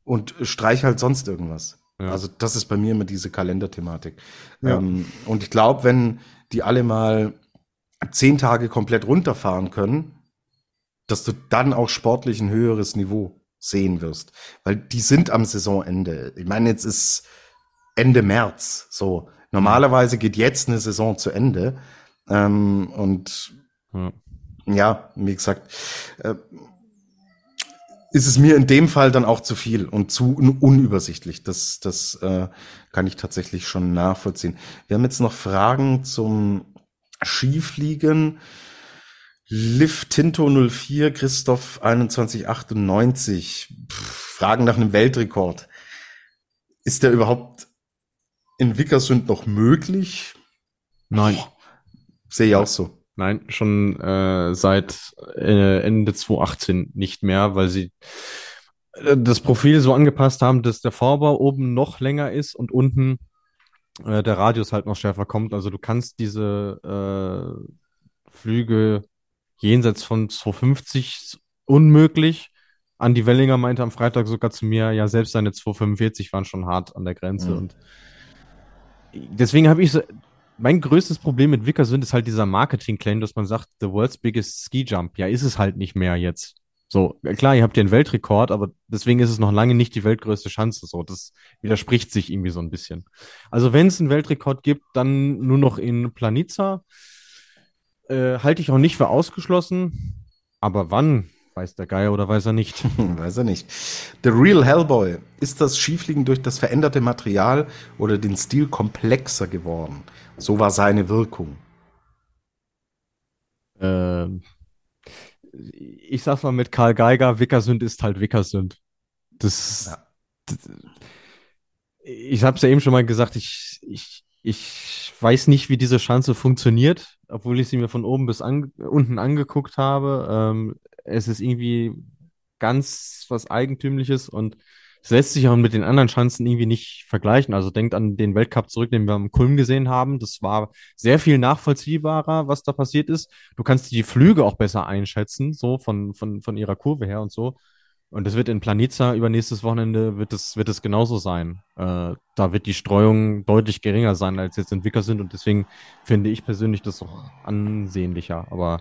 und streich halt sonst irgendwas. Ja. Also das ist bei mir immer diese Kalenderthematik. Ja. Ähm, und ich glaube, wenn die alle mal zehn Tage komplett runterfahren können, dass du dann auch sportlich ein höheres Niveau sehen wirst. Weil die sind am Saisonende. Ich meine, jetzt ist Ende März. So. Normalerweise geht jetzt eine Saison zu Ende. Ähm, und ja. ja, wie gesagt, äh, ist es mir in dem Fall dann auch zu viel und zu un unübersichtlich. Das, das äh, kann ich tatsächlich schon nachvollziehen. Wir haben jetzt noch Fragen zum Skifliegen. Liv Tinto 04, Christoph 2198. Pff, Fragen nach einem Weltrekord. Ist der überhaupt in Wickersund noch möglich? Nein, Sehe ich auch so. Nein, schon äh, seit äh, Ende 2018 nicht mehr, weil sie äh, das Profil so angepasst haben, dass der Vorbau oben noch länger ist und unten äh, der Radius halt noch schärfer kommt. Also du kannst diese äh, Flüge jenseits von 250 unmöglich. Andi Wellinger meinte am Freitag sogar zu mir, ja, selbst seine 245 waren schon hart an der Grenze. Mhm. Und deswegen habe ich so, mein größtes Problem mit Wickersund ist halt dieser Marketing-Claim, dass man sagt, the world's biggest ski jump. Ja, ist es halt nicht mehr jetzt. So, klar, ihr habt ja einen Weltrekord, aber deswegen ist es noch lange nicht die weltgrößte Chance. So, das widerspricht sich irgendwie so ein bisschen. Also, wenn es einen Weltrekord gibt, dann nur noch in Planica. Äh, halte ich auch nicht für ausgeschlossen. Aber wann, weiß der Geier oder weiß er nicht. Weiß er nicht. The Real Hellboy. Ist das Skifliegen durch das veränderte Material oder den Stil komplexer geworden? So war seine Wirkung. Ähm, ich sag's mal mit Karl Geiger, Wickersund ist halt Wickersund. Das, Ja. das ich hab's ja eben schon mal gesagt, ich, ich, ich weiß nicht, wie diese Schanze funktioniert, obwohl ich sie mir von oben bis an, unten angeguckt habe. Ähm, es ist irgendwie ganz was Eigentümliches und es lässt sich auch mit den anderen Schanzen irgendwie nicht vergleichen. Also denkt an den Weltcup zurück, den wir am Kulm gesehen haben. Das war sehr viel nachvollziehbarer, was da passiert ist. Du kannst die Flüge auch besser einschätzen, so von, von, von ihrer Kurve her und so. Und das wird in Planica übernächstes Wochenende wird es, wird genauso sein. Äh, da wird die Streuung deutlich geringer sein, als jetzt Entwickler sind. Und deswegen finde ich persönlich das auch ansehnlicher. Aber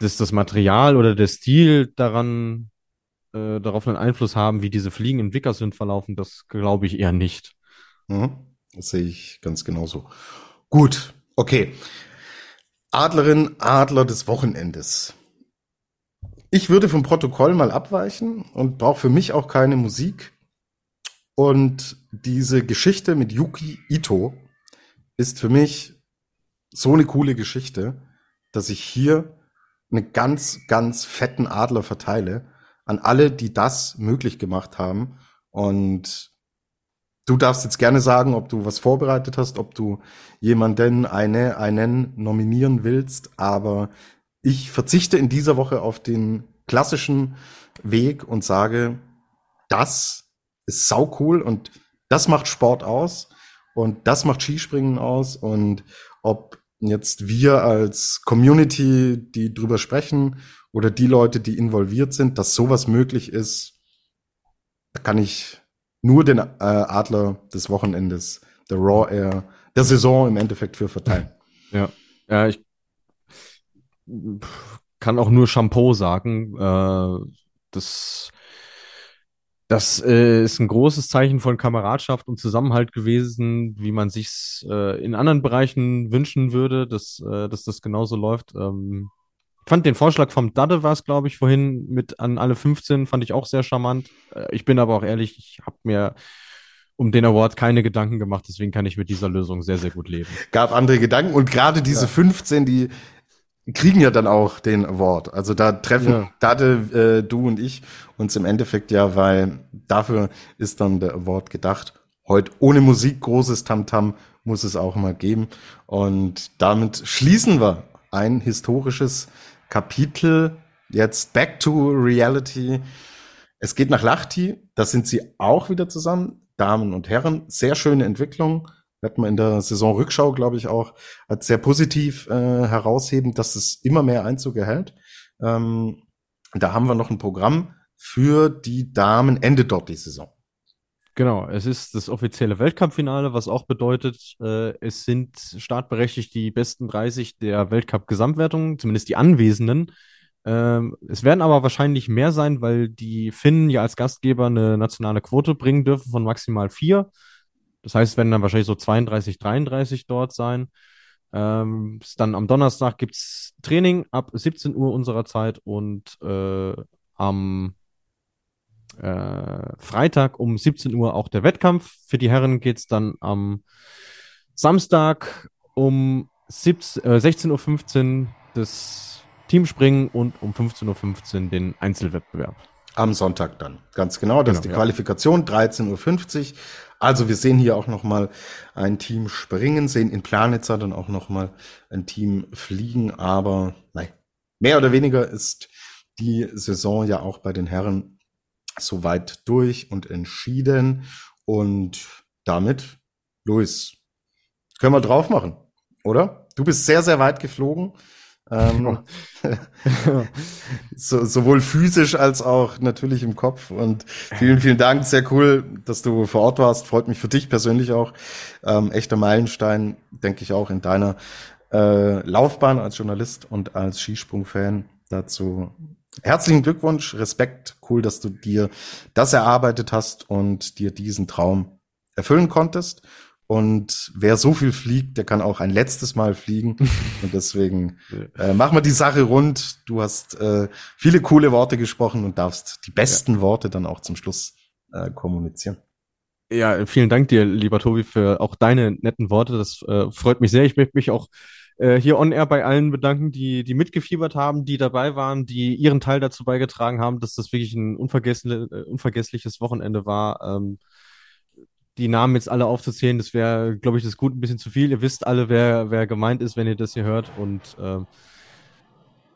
dass das Material oder der Stil daran, äh, darauf einen Einfluss haben, wie diese Fliegen in Wickersund verlaufen, das glaube ich eher nicht. Mhm. Das sehe ich ganz genauso. Gut, okay. Adlerin, Adler des Wochenendes. ich würde vom Protokoll mal abweichen und brauche für mich auch keine Musik. Und diese Geschichte mit Yuki Ito ist für mich so eine coole Geschichte, dass ich hier einen ganz, ganz fetten Adler verteile an alle, die das möglich gemacht haben. Und du darfst jetzt gerne sagen, ob du was vorbereitet hast, ob du jemanden, eine, einen nominieren willst. Aber ich verzichte in dieser Woche auf den klassischen Weg und sage, das ist sau cool und das macht Sport aus und das macht Skispringen aus und ob jetzt wir als Community, die drüber sprechen oder die Leute, die involviert sind, dass sowas möglich ist, da kann ich nur den äh, Adler des Wochenendes, der Raw Air, der Saison im Endeffekt für verteilen. Ja, ja, ich kann auch nur Shampoo sagen. Äh, das das äh, ist ein großes Zeichen von Kameradschaft und Zusammenhalt gewesen, wie man sich äh, in anderen Bereichen wünschen würde, dass, äh, dass das genauso läuft. Ähm, ich fand den Vorschlag vom Dade war es, glaube ich, vorhin mit an alle 15, fand ich auch sehr charmant. Äh, ich bin aber auch ehrlich, ich habe mir um den Award keine Gedanken gemacht, deswegen kann ich mit dieser Lösung sehr, sehr gut leben. Gab andere Gedanken und gerade diese ja. 15, die kriegen ja dann auch den Award. Also da treffen ja. Dade, äh, du und ich uns im Endeffekt ja, weil dafür ist dann der Award gedacht. Heute ohne Musik, großes Tamtam -Tam muss es auch mal geben. Und damit schließen wir ein historisches Kapitel. Jetzt back to reality. Es geht nach Lachti. Da sind sie auch wieder zusammen. Damen und Herren. Sehr schöne Entwicklung wird man in der Saisonrückschau, glaube ich, auch als sehr positiv äh, herausheben, dass es immer mehr Einzug erhält. Ähm, da haben wir noch ein Programm für die Damen, endet dort die Saison. Genau, es ist das offizielle Weltcup-Finale, was auch bedeutet, äh, es sind startberechtigt die besten 30 der Weltcup-Gesamtwertung, zumindest die Anwesenden. Ähm, es werden aber wahrscheinlich mehr sein, weil die Finnen ja als Gastgeber eine nationale Quote bringen dürfen von maximal vier. Das heißt, es werden dann wahrscheinlich so 32, 33 dort sein. Ähm, dann am Donnerstag gibt es Training ab 17 Uhr unserer Zeit und äh, am äh, Freitag um 17 Uhr auch der Wettkampf. Für die Herren geht es dann am Samstag um 17, äh, 16.15 Uhr das Teamspringen und um 15.15 Uhr den Einzelwettbewerb. Am Sonntag dann, ganz genau. Das genau, ist die ja. Qualifikation, 13.50 Uhr. Also wir sehen hier auch nochmal ein Team springen, sehen in Planitzer dann auch nochmal ein Team fliegen, aber nein, mehr oder weniger ist die Saison ja auch bei den Herren soweit durch und entschieden. Und damit, Luis, können wir drauf machen, oder? Du bist sehr, sehr weit geflogen. Ähm, so, sowohl physisch als auch natürlich im Kopf. Und vielen, vielen Dank. Sehr cool, dass du vor Ort warst. Freut mich für dich persönlich auch. Ähm, echter Meilenstein, denke ich auch in deiner äh, Laufbahn als Journalist und als Skisprung-Fan dazu. Herzlichen Glückwunsch, Respekt, cool, dass du dir das erarbeitet hast und dir diesen Traum erfüllen konntest. Und wer so viel fliegt, der kann auch ein letztes Mal fliegen. Und deswegen äh, machen wir die Sache rund. Du hast äh, viele coole Worte gesprochen und darfst die besten ja. Worte dann auch zum Schluss äh, kommunizieren. Ja, vielen Dank dir, lieber Tobi, für auch deine netten Worte. Das äh, freut mich sehr. Ich möchte mich auch äh, hier on air bei allen bedanken, die, die mitgefiebert haben, die dabei waren, die ihren Teil dazu beigetragen haben, dass das wirklich ein äh, unvergessliches Wochenende war. Ähm, die Namen jetzt alle aufzuzählen, das wäre, glaube ich, das gut ein bisschen zu viel. Ihr wisst alle, wer, wer gemeint ist, wenn ihr das hier hört. Und ähm,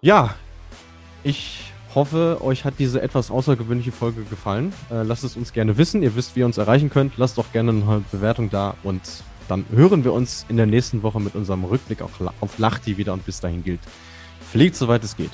ja, ich hoffe, euch hat diese etwas außergewöhnliche Folge gefallen. Äh, lasst es uns gerne wissen. Ihr wisst, wie ihr uns erreichen könnt. Lasst doch gerne eine Bewertung da und dann hören wir uns in der nächsten Woche mit unserem Rückblick auf, auf Lachti wieder und bis dahin gilt, fliegt soweit es geht.